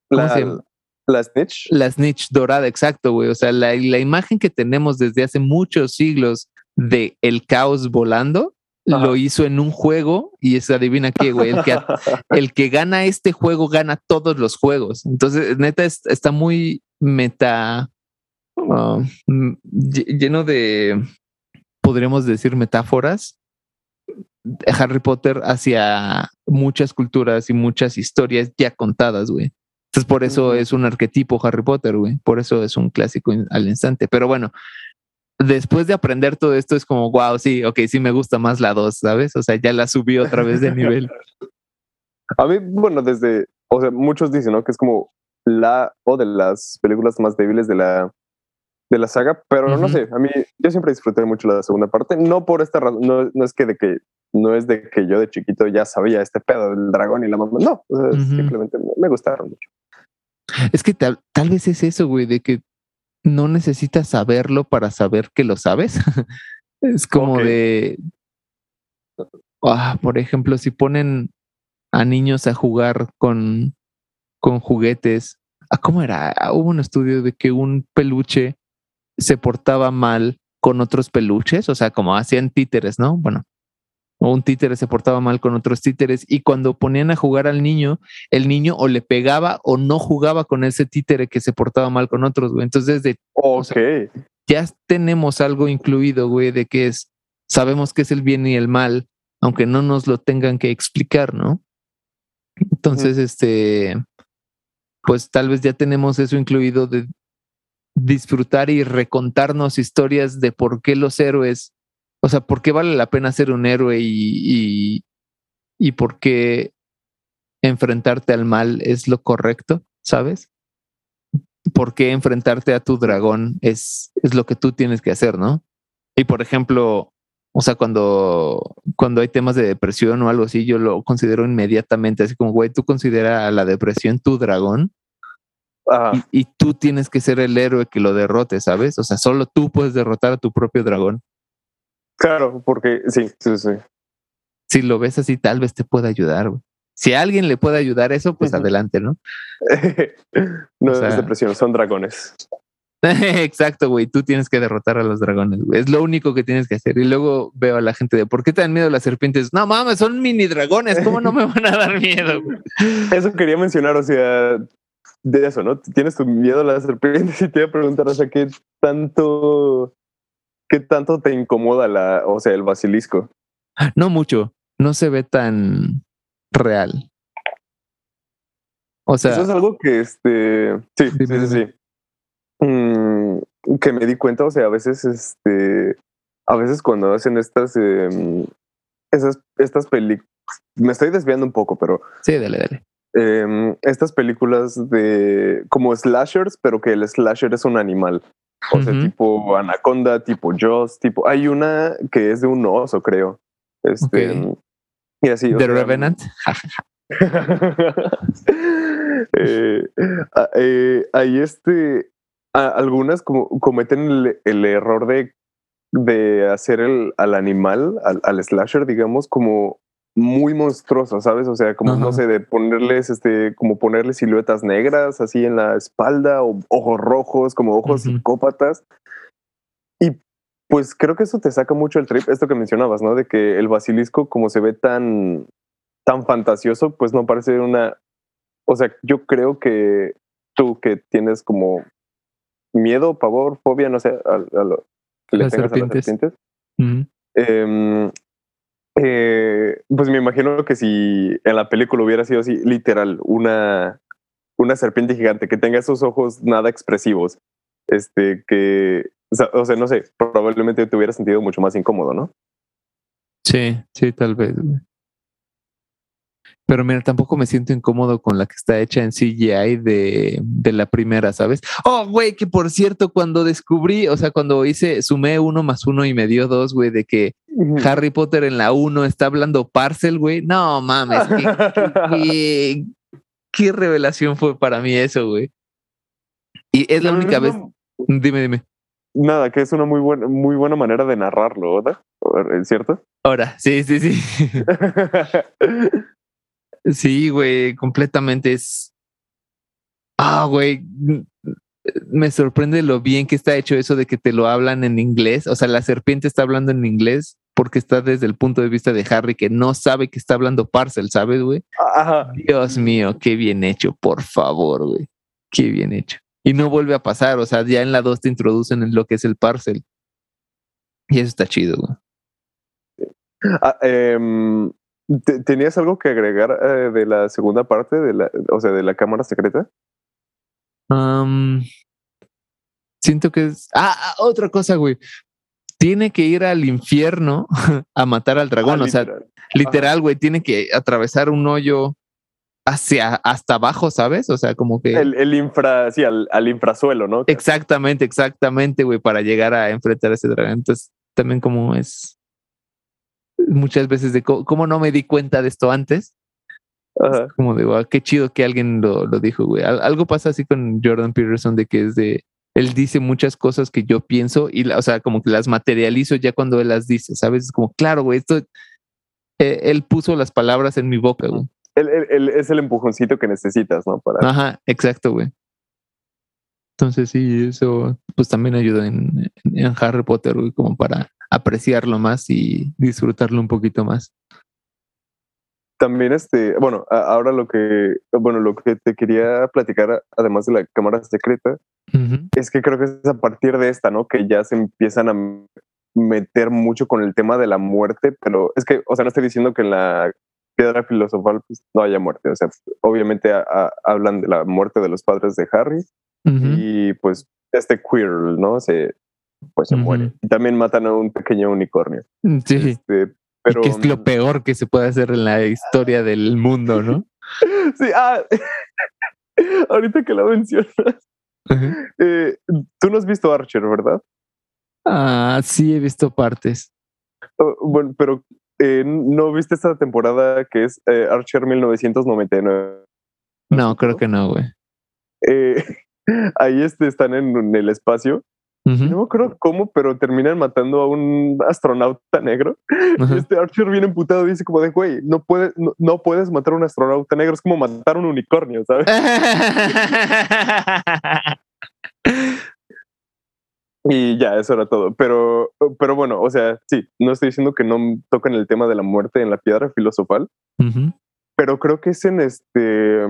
La, la snitch.
La snitch dorada, exacto, güey. O sea, la, la, imagen que tenemos desde hace muchos siglos de El Caos Volando, lo hizo en un juego y es adivina qué, güey, el que, el que gana este juego gana todos los juegos. Entonces, neta, está muy meta, ah, lleno de, podríamos decir, metáforas. Harry Potter hacia muchas culturas y muchas historias ya contadas, güey. Entonces, por eso es un arquetipo Harry Potter, güey. Por eso es un clásico al instante. Pero bueno, después de aprender todo esto es como, wow, sí, ok, sí me gusta más la 2, ¿sabes? O sea, ya la subí otra vez de nivel.
A mí, bueno, desde, o sea, muchos dicen, ¿no? Que es como la o de las películas más débiles de la de la saga, pero no sé, a mí yo siempre disfruté mucho la segunda parte, no por esta razón, no, no, es que de que no es de que yo de chiquito ya sabía este pedo del dragón y la mamá, no, simplemente me, gustaron mucho.
Es que tal, tal vez es eso, güey, de que no necesitas saberlo para saber que lo sabes. es como de, ah, por ejemplo, si ponen a niños a jugar con, con juguetes, ah, ¿cómo era? Ah, hubo un estudio de que un peluche se portaba mal con otros peluches, o sea, como hacían títeres, ¿no? Bueno, o un títere se portaba mal con otros títeres y cuando ponían a jugar al niño, el niño o le pegaba o no jugaba con ese títere que se portaba mal con otros, güey. Entonces, de, ya tenemos algo incluido, güey, de que es, sabemos que es el bien y el mal, aunque no nos lo tengan que explicar, ¿no? Entonces, este, pues tal vez ya tenemos eso incluido de disfrutar y recontarnos historias de por qué los héroes o sea, ¿por qué vale la pena ser un héroe y, y, por qué enfrentarte al mal es lo correcto, ¿sabes? ¿Por qué enfrentarte a tu dragón es, es lo que tú tienes que hacer, ¿no? Y por ejemplo, o sea, cuando, cuando hay temas de depresión o algo así, yo lo considero inmediatamente así como, güey, tú considera a la depresión tu dragón y, y, tú tienes que ser el héroe que lo derrote, ¿sabes? O sea, solo tú puedes derrotar a tu propio dragón.
Claro, porque sí, sí, sí.
Si lo ves así, tal vez te pueda ayudar. Güey. Si a alguien le puede ayudar eso, pues adelante, ¿no?
no o sea, es depresión, son dragones.
Exacto, güey. Tú tienes que derrotar a los dragones. Güey. Es lo único que tienes que hacer. Y luego veo a la gente de ¿por qué te dan miedo las serpientes? No mames, son mini dragones. ¿Cómo no me van a dar miedo? Güey?
Eso quería mencionar, o sea, de eso, ¿no? Tienes tu miedo a las serpientes y te voy a preguntar, o sea, ¿qué tanto, qué tanto te incomoda la, o sea, el basilisco?
No mucho. No se ve tan real. O sea,
eso es algo que este, sí, sí, sí, sí. Mm, que me di cuenta, o sea, a veces, este, a veces cuando hacen estas, eh, esas, estas películas, me estoy desviando un poco, pero
sí, dale, dale.
Eh, estas películas de como slashers, pero que el slasher es un animal. O sea, uh -huh. tipo Anaconda, tipo Jaws, tipo. Hay una que es de un oso, creo. Este. Okay. Y así.
The Revenant.
eh, eh, hay este. A, algunas como cometen el, el, error de, de hacer el, al animal, al, al slasher, digamos, como muy monstruosa, ¿sabes? O sea, como, Ajá. no sé, de ponerles, este, como ponerle siluetas negras así en la espalda o ojos rojos, como ojos uh -huh. psicópatas. Y pues creo que eso te saca mucho el trip, esto que mencionabas, ¿no? De que el basilisco, como se ve tan, tan fantasioso, pues no parece una... O sea, yo creo que tú que tienes como miedo, pavor, fobia, no sé, a, a lo que le tengas serpientes. a las serpientes, uh -huh. eh, eh, pues me imagino que si en la película hubiera sido así, literal, una, una serpiente gigante que tenga esos ojos nada expresivos, este, que, o sea, no sé, probablemente te hubiera sentido mucho más incómodo, ¿no?
Sí, sí, tal vez. Pero mira, tampoco me siento incómodo con la que está hecha en CGI de, de la primera, ¿sabes? Oh, güey, que por cierto, cuando descubrí, o sea, cuando hice, sumé uno más uno y me dio dos, güey, de que Harry Potter en la uno está hablando parcel, güey. No mames, qué, revelación fue para mí eso, güey. Y es la no, única no, vez. Dime, dime.
Nada, que es una muy buena, muy buena manera de narrarlo, ¿verdad? ¿Es cierto?
Ahora, sí, sí, sí. Sí, güey, completamente es. Ah, güey. Me sorprende lo bien que está hecho eso de que te lo hablan en inglés. O sea, la serpiente está hablando en inglés porque está desde el punto de vista de Harry que no sabe que está hablando parcel, ¿sabes, güey? Dios mío, qué bien hecho, por favor, güey. Qué bien hecho. Y no vuelve a pasar, o sea, ya en la 2 te introducen en lo que es el parcel. Y eso está chido, güey.
Ah, eh, ¿Tenías algo que agregar eh, de la segunda parte, de la, o sea, de la cámara secreta?
Um, siento que es. Ah, ah, otra cosa, güey. Tiene que ir al infierno a matar al dragón. Ah, o sea, literal, güey, tiene que atravesar un hoyo hacia hasta abajo, ¿sabes? O sea, como que.
El, el infra, sí, al, al, infrasuelo, ¿no?
Exactamente, exactamente, güey, para llegar a enfrentar a ese dragón. Entonces, también como es muchas veces de cómo, cómo no me di cuenta de esto antes. Ajá. Como de, wow, qué chido que alguien lo, lo dijo, güey. Algo pasa así con Jordan Peterson de que es de, él dice muchas cosas que yo pienso y, o sea, como que las materializo ya cuando él las dice, ¿sabes? Es como, claro, güey, esto, eh, él puso las palabras en mi boca, güey.
Él, es el empujoncito que necesitas, ¿no?
Para... Ajá, exacto, güey. Entonces sí, eso pues también ayuda en, en Harry Potter, güey, como para apreciarlo más y disfrutarlo un poquito más.
También este, bueno, ahora lo que, bueno, lo que te quería platicar, además de la cámara secreta, uh -huh. es que creo que es a partir de esta, ¿no? Que ya se empiezan a meter mucho con el tema de la muerte, pero es que, o sea, no estoy diciendo que en la piedra filosofal pues, no haya muerte, o sea, obviamente a, a, hablan de la muerte de los padres de Harry uh -huh. y pues este queer, ¿no? Se, pues se uh -huh. muere. Y también matan a un pequeño unicornio.
Sí. Este, pero, que es lo peor que se puede hacer en la historia del mundo, ¿no?
Sí, ah, ahorita que lo mencionas. Eh, tú no has visto Archer, ¿verdad?
Ah, sí, he visto partes.
Oh, bueno, pero eh, ¿no viste esta temporada que es eh, Archer 1999?
No, creo que no, güey.
ahí este, están en, el espacio. No acuerdo cómo, pero terminan matando a un astronauta negro. Este Archer viene emputado y dice como de, güey, no, puedes, no, puedes matar a un astronauta negro. Es como matar a un unicornio, ¿sabes? Y ya, eso era todo. Pero, pero bueno, o sea, sí, no estoy diciendo que no toquen el tema de la muerte en la piedra filosofal, pero creo que es en este,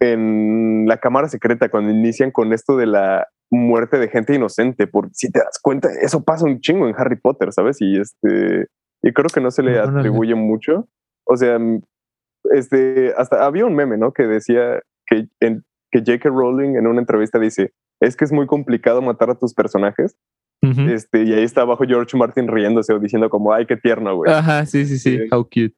en la cámara secreta cuando inician con esto de la muerte de gente inocente, por si te das cuenta, eso pasa un chingo en Harry Potter, ¿sabes? Y este, y creo que no se le atribuye mucho. O sea, este, hasta había un meme, ¿no? Que decía que, en, que J.K. Rowling en una entrevista dice, es que es muy complicado matar a tus personajes. este, y ahí está abajo George Martin riéndose o diciendo como, ay, qué tierno, güey.
Ajá, sí, sí, sí, how cute.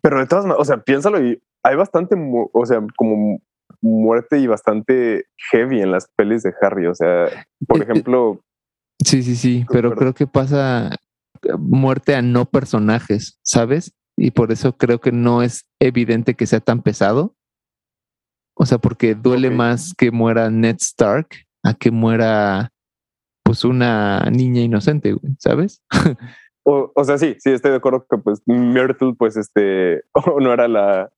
Pero de todas maneras, o sea, piénsalo y hay bastante, o sea, como muerte y bastante heavy en las pelis de Harry. O sea, por eh, eh, ejemplo.
Sí, sí, sí, pero creo que pasa muerte a no personajes, ¿sabes? Y por eso creo que no es evidente que sea tan pesado. O sea, porque duele más que muera Ned Stark a que muera pues una niña inocente, ¿sabes?
o, o, sea, sí, sí, estoy de acuerdo que pues Myrtle, pues este, no era la,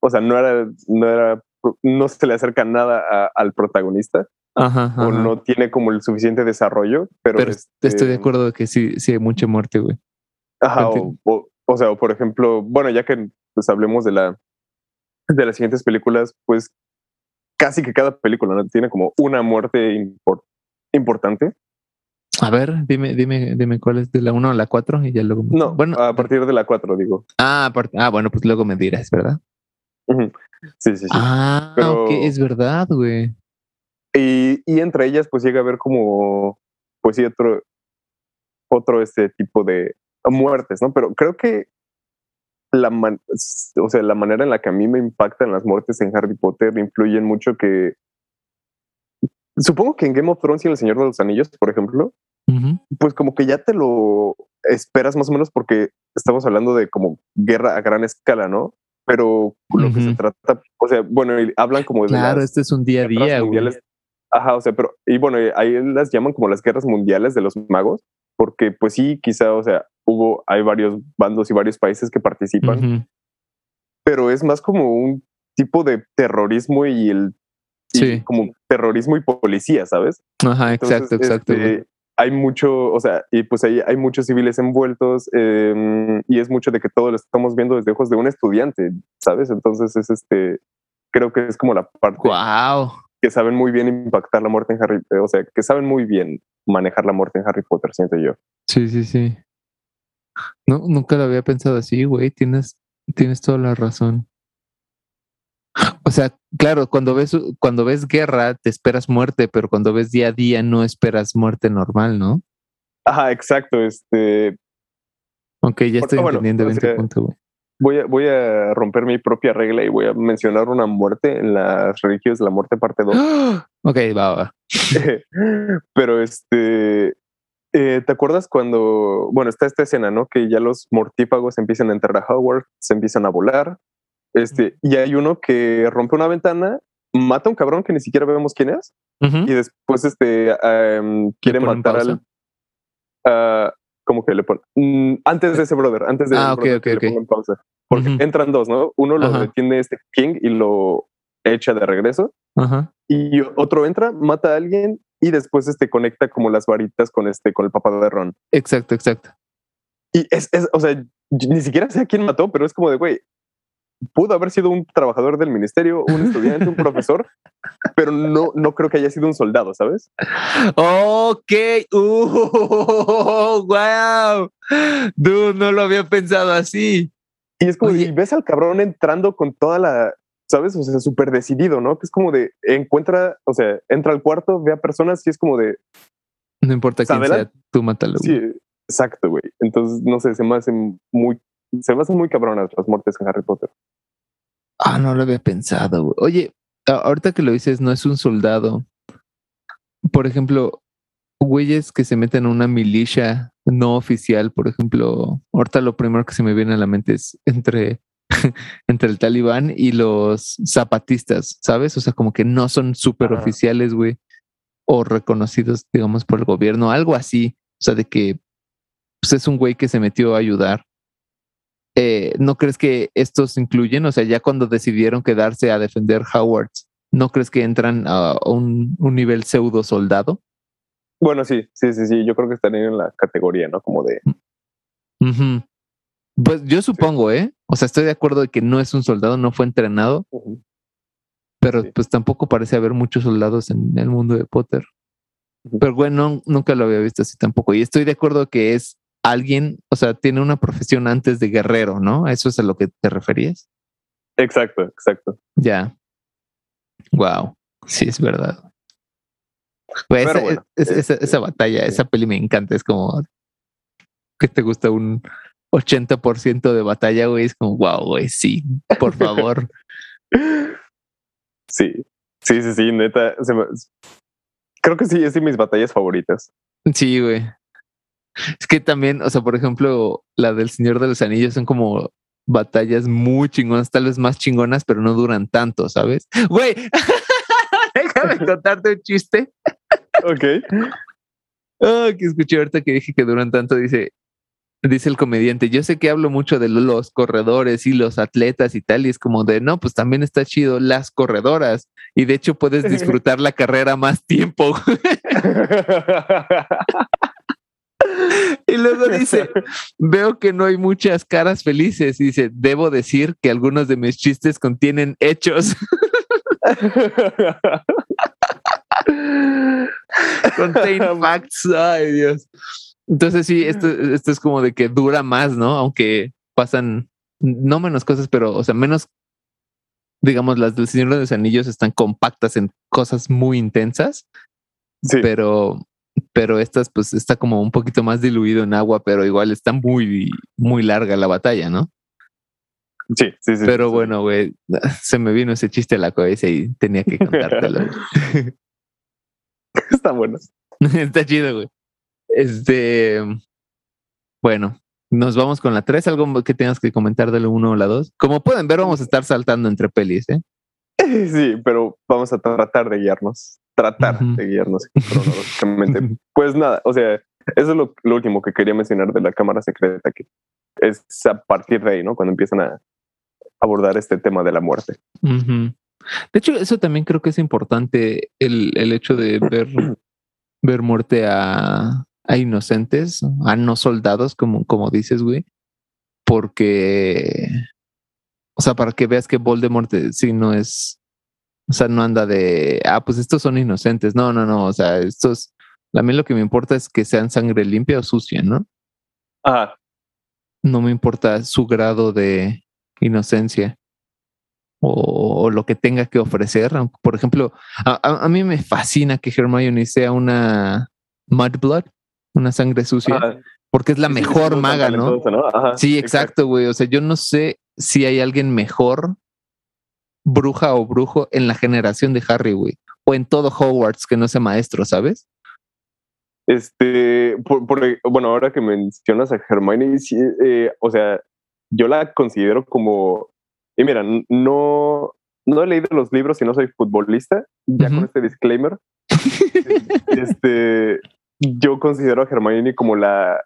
o sea, no era, no era, no se le acerca nada al protagonista.
Ajá,
O no tiene como el suficiente desarrollo, pero,
este estoy de acuerdo que sí, sí hay mucha muerte, güey.
Ajá, o, o, sea, por ejemplo, bueno, ya que pues hablemos de la de las siguientes películas, pues casi que cada película ¿no? tiene como una muerte importante.
A ver, dime, dime, dime cuál es de la 1 a la 4 y ya luego.
No, bueno, a partir de la 4, digo.
Ah, ah, bueno, pues luego me dirás, ¿verdad?
Sí, sí, sí.
Ah, ok, es verdad, güey.
Y, y, entre ellas, pues llega a haber como, pues sí, otro, otro este tipo de muertes, ¿no? Pero creo que la, o sea, la manera en la que a mí me impactan las muertes en Harry Potter influyen mucho que supongo que en Game of Thrones y El Señor de los Anillos, por ejemplo, pues como que ya te lo esperas más o menos porque estamos hablando de como guerra a gran escala, ¿no? Pero lo que se trata, o sea, bueno, hablan como de...
Claro, este es un día a día. Mundiales.
Ajá, o sea, pero, y bueno, ahí las llaman como las guerras mundiales de los magos, porque pues sí, quizá, o sea, hubo, hay varios bandos y varios países que participan, pero es más como un tipo de terrorismo y el sí. como terrorismo y policía, ¿sabes?
Ajá, exacto, exacto.
Este, hay mucho, o sea, y pues ahí hay muchos civiles envueltos em, y es mucho de que todo lo estamos viendo desde ojos de un estudiante, ¿sabes? Entonces es este, creo que es como la parte
wow.
Que saben muy bien impactar la muerte en Harry, o sea, que saben muy bien manejar la muerte en Harry Potter, siento yo.
Sí, sí, sí. No, nunca lo había pensado así, güey. Tienes, tienes toda la razón. O sea, claro, cuando ves, cuando ves guerra te esperas muerte, pero cuando ves día a día no esperas muerte normal, ¿no?
Ajá, exacto. Este.
Ok, ya estoy entendiendo bien punto, güey.
Voy a, voy a romper mi propia regla y voy a mencionar una muerte en las reliquias de la muerte parte 2.
ok, va, va.
pero este, eh, ¿Te acuerdas cuando, bueno, está esta escena, ¿no? Que ya los mortífagos empiezan a entrar a Howard, se empiezan a volar, este, y hay uno que rompe una ventana, mata a un cabrón que ni siquiera vemos quién es, y después este, em, quiere matar al... Uh, como que le pone mm, antes de ese brother, antes de
ah, okay, okay, okay.
pausa. Porque entran dos, ¿no? Uno lo detiene este King y lo echa de regreso. Y otro entra, mata a alguien y después este conecta como las varitas con este con el papá de Ron.
Exacto, exacto.
Y es, es o sea, ni siquiera sé a quién mató, pero es como de güey, pudo haber sido un trabajador del ministerio, un estudiante, un profesor, pero no, no creo que haya sido un soldado, ¿sabes?
Ok, uh, wow, dude, no lo había pensado así.
Y es como, y ves al cabrón entrando con toda la, ¿sabes? O sea, súper decidido, ¿no? Que es como de, encuentra, o sea, entra al cuarto, ve a personas y es como de...
No importa quién sea, tú mátalo.
Sí, exacto, güey. Entonces, no sé, se me hacen muy, se me hacen muy cabronas las muertes en Harry Potter.
Ah, no lo había pensado, güey. Oye, ahorita que lo dices, no es un soldado. Por ejemplo, güeyes que se meten a una milicia no oficial, por ejemplo, ahorita lo primero que se me viene a la mente es entre, entre el talibán y los zapatistas, ¿sabes? O sea, como que no son súper oficiales, güey, o reconocidos, digamos, por el gobierno, algo así. O sea, de que pues, es un güey que se metió a ayudar. Eh, ¿No crees que estos incluyen? O sea, ya cuando decidieron quedarse a defender Howard, ¿no crees que entran a un, un nivel pseudo soldado?
Bueno, sí, sí, sí, sí. Yo creo que estarían en la categoría, ¿no? Como de.
Pues yo supongo, ¿eh? O sea, estoy de acuerdo de que no es un soldado, no fue entrenado. Pero pues tampoco parece haber muchos soldados en el mundo de Potter. Pero bueno, nunca lo había visto así tampoco. Y estoy de acuerdo que es alguien, o sea, tiene una profesión antes de guerrero, ¿no? ¿Eso es a lo que te referías?
Exacto, exacto.
Ya. Wow. Sí, es verdad. Pues esa, esa, batalla, esa peli me encanta. Es como que te gusta un 80% de batalla, güey. Es como, wow, güey, sí, por favor.
sí, sí, sí, sí, neta. Creo que sí, es de mis batallas favoritas.
Sí, güey. Es que también, o sea, por ejemplo, la del Señor de los Anillos son como batallas muy chingonas, tal vez más chingonas, pero no duran tanto, ¿sabes? Güey, déjame contarte un chiste.
Ok.
Oh, que escuché ahorita que dije que duran tanto, dice, dice el comediante, yo sé que hablo mucho de los corredores y los atletas y tal, y es como de, no, pues también está chido las corredoras, y de hecho puedes disfrutar la carrera más tiempo. y luego dice, veo que no hay muchas caras felices, y dice, debo decir que algunos de mis chistes contienen hechos. Contain facts. Ay, Dios. Entonces, sí, esto, esto es como de que dura más, ¿no? Aunque pasan no menos cosas, pero, o sea, menos, digamos, las del Señor de los Anillos están compactas en cosas muy intensas. Sí. Pero, pero estas, pues, está como un poquito más diluido en agua, pero igual está muy, muy larga la batalla, ¿no?
Sí, sí, sí.
Pero bueno, güey, se me vino ese chiste a la cabeza y tenía que contártelo.
Está bueno.
Está chido, güey. Este, bueno, nos vamos con la 3. ¿Algo que tengas que comentar de la 1 o la 2? Como pueden ver, vamos a estar saltando entre pelis, ¿eh?
Sí, pero vamos a tratar de guiarnos. Tratar de guiarnos cronológicamente. pues nada, o sea, eso es lo, último que quería mencionar de la cámara secreta, que es a partir de ahí, ¿no? Cuando empiezan a abordar este tema de la muerte.
De hecho, eso también creo que es importante, el, el hecho de ver, ver muerte a, a, inocentes, a no soldados, como, como dices, güey. Porque, o sea, para que veas que Voldemort eh, sí no es, o sea, no anda de, ah, pues estos son inocentes. No, no, no, o sea, estos, a mí lo que me importa es que sean sangre limpia o sucia, ¿no?
Ajá.
No me importa su grado de inocencia o, lo que tenga que ofrecer. Por ejemplo, a, mí me fascina que Hermione sea una Mudblood, una sangre sucia, porque es la mejor maga, ¿no? sí, exacto, güey. O sea, yo no sé si hay alguien mejor, bruja o brujo, en la generación de Harry, güey, o en todo Hogwarts que no sea maestro, ¿sabes?
Este, bueno, ahora que mencionas a Hermione, eh, o sea, yo la considero como y mira, no, no he leído los libros y no soy futbolista, ya con este disclaimer. este, yo considero a Hermione como la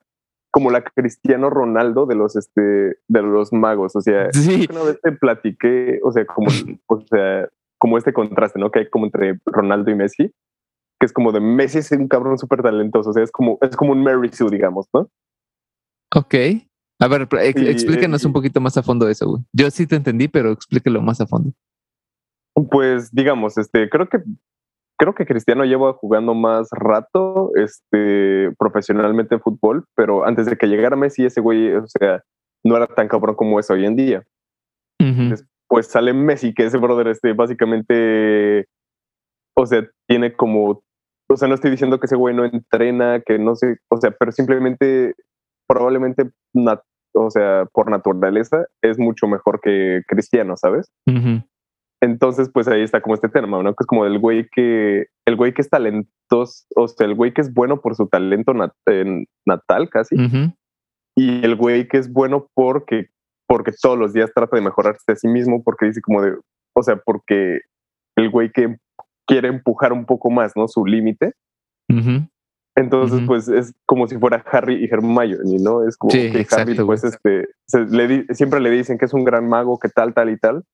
como la Cristiano Ronaldo de los este de los magos, o sea, una vez te platiqué, o sea, como o sea, como este contraste, ¿no? Que hay como entre Ronaldo y Messi, que es como de Messi es un cabrón súper talentoso, o sea, es como es como un Mary Sue, digamos, ¿no?
Ok. A ver, explíquenos un poquito más a fondo eso, güey. Yo sí te entendí, pero explíquelo más a fondo.
Pues digamos, este, creo que creo que Cristiano lleva jugando más rato, este, profesionalmente en fútbol, pero antes de que llegara Messi, ese güey, o sea, no era tan cabrón como es hoy en día. Pues sale Messi, que ese brother, este, básicamente, o sea, tiene como, o sea, no estoy diciendo que ese güey no entrena, que no sé, o sea, pero simplemente probablemente o sea, por naturaleza, es mucho mejor que Cristiano, ¿sabes? Entonces, pues ahí está como este tema, ¿no? Que es como el güey que, el güey que es talentoso, o sea, el güey que es bueno por su talento natal casi, y el güey que es bueno porque, porque todos los días trata de mejorarse a sí mismo, porque dice como de, o sea, porque el güey que quiere empujar un poco más, ¿no? Su límite. Entonces, pues es como si fuera Harry y Hermione, ¿no? Es como que Harry, pues, este, siempre le dicen que es un gran mago, que tal, tal y tal.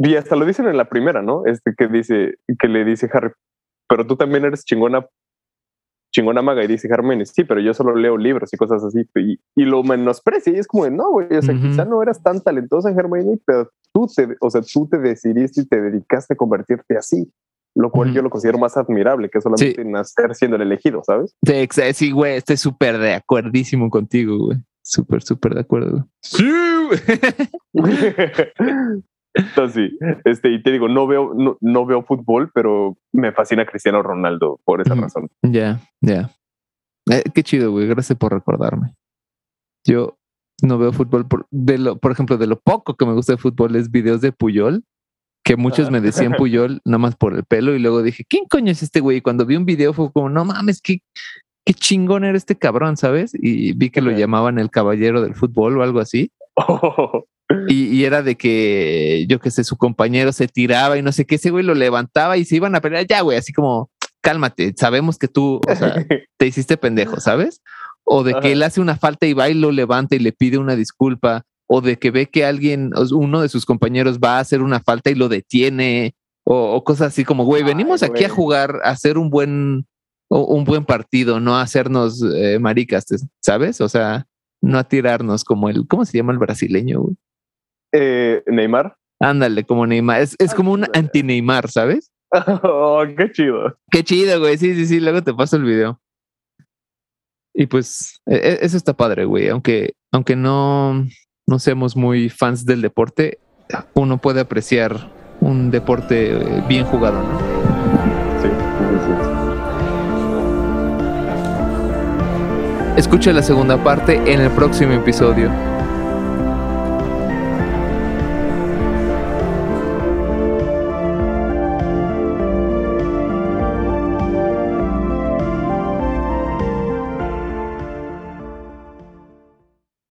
Y hasta lo dicen en la primera, ¿no? Este que dice, que le dice Harry, pero tú también eres chingona, chingona maga. Y dice Hermione, sí, pero yo solo leo libros y cosas así. Y, y lo menosprecia. Y es como de, no, güey, o sea, quizá no eras tan talentosa en Hermione, pero tú te, o sea, tú te decidiste y te dedicaste a convertirte así lo cual yo lo considero más admirable que solamente nacer siendo el elegido, ¿sabes?
Sí, güey, estoy súper de acuerdísimo contigo, güey. Súper, súper de acuerdo. Sí.
Entonces, sí, este, y te digo, no veo, no, veo fútbol, pero me fascina Cristiano Ronaldo por esa razón.
Ya, ya. Eh, qué chido, güey. Gracias por recordarme. Yo no veo fútbol por, de lo, por ejemplo, de lo poco que me gusta de fútbol es videos de Puyol que muchos me decían Puyol nada más por el pelo y luego dije, ¿quién coño es este güey? Y cuando vi un video fue como, no mames, qué, qué chingón era este cabrón, ¿sabes? Y vi que lo llamaban el caballero del fútbol o algo así. Y, era de que, yo qué sé, su compañero se tiraba y no sé qué, ese güey lo levantaba y se iban a pelear, ya, güey, así como, cálmate, sabemos que tú, o sea, te hiciste pendejo, ¿sabes? O de que él hace una falta y va y lo levanta y le pide una disculpa o de que ve que alguien, uno de sus compañeros va a hacer una falta y lo detiene, o, cosas así como, güey, venimos aquí a jugar, a hacer un buen, un buen partido, no a hacernos eh, maricas, ¿sabes? O sea, no a tirarnos como el, ¿cómo se llama el brasileño? Güey?
Eh, Neymar.
Ándale, como Neymar. Es, es como un anti-Neymar, ¿sabes?
Oh, qué chido.
Qué chido, güey. Sí, sí, sí. Luego te paso el video. Y pues, e, e, eso está padre, güey. Aunque, aunque no, no seamos muy fans del deporte, uno puede apreciar un deporte eh, bien jugado, ¿no? Sí, sí, Escucha la segunda parte en el próximo episodio.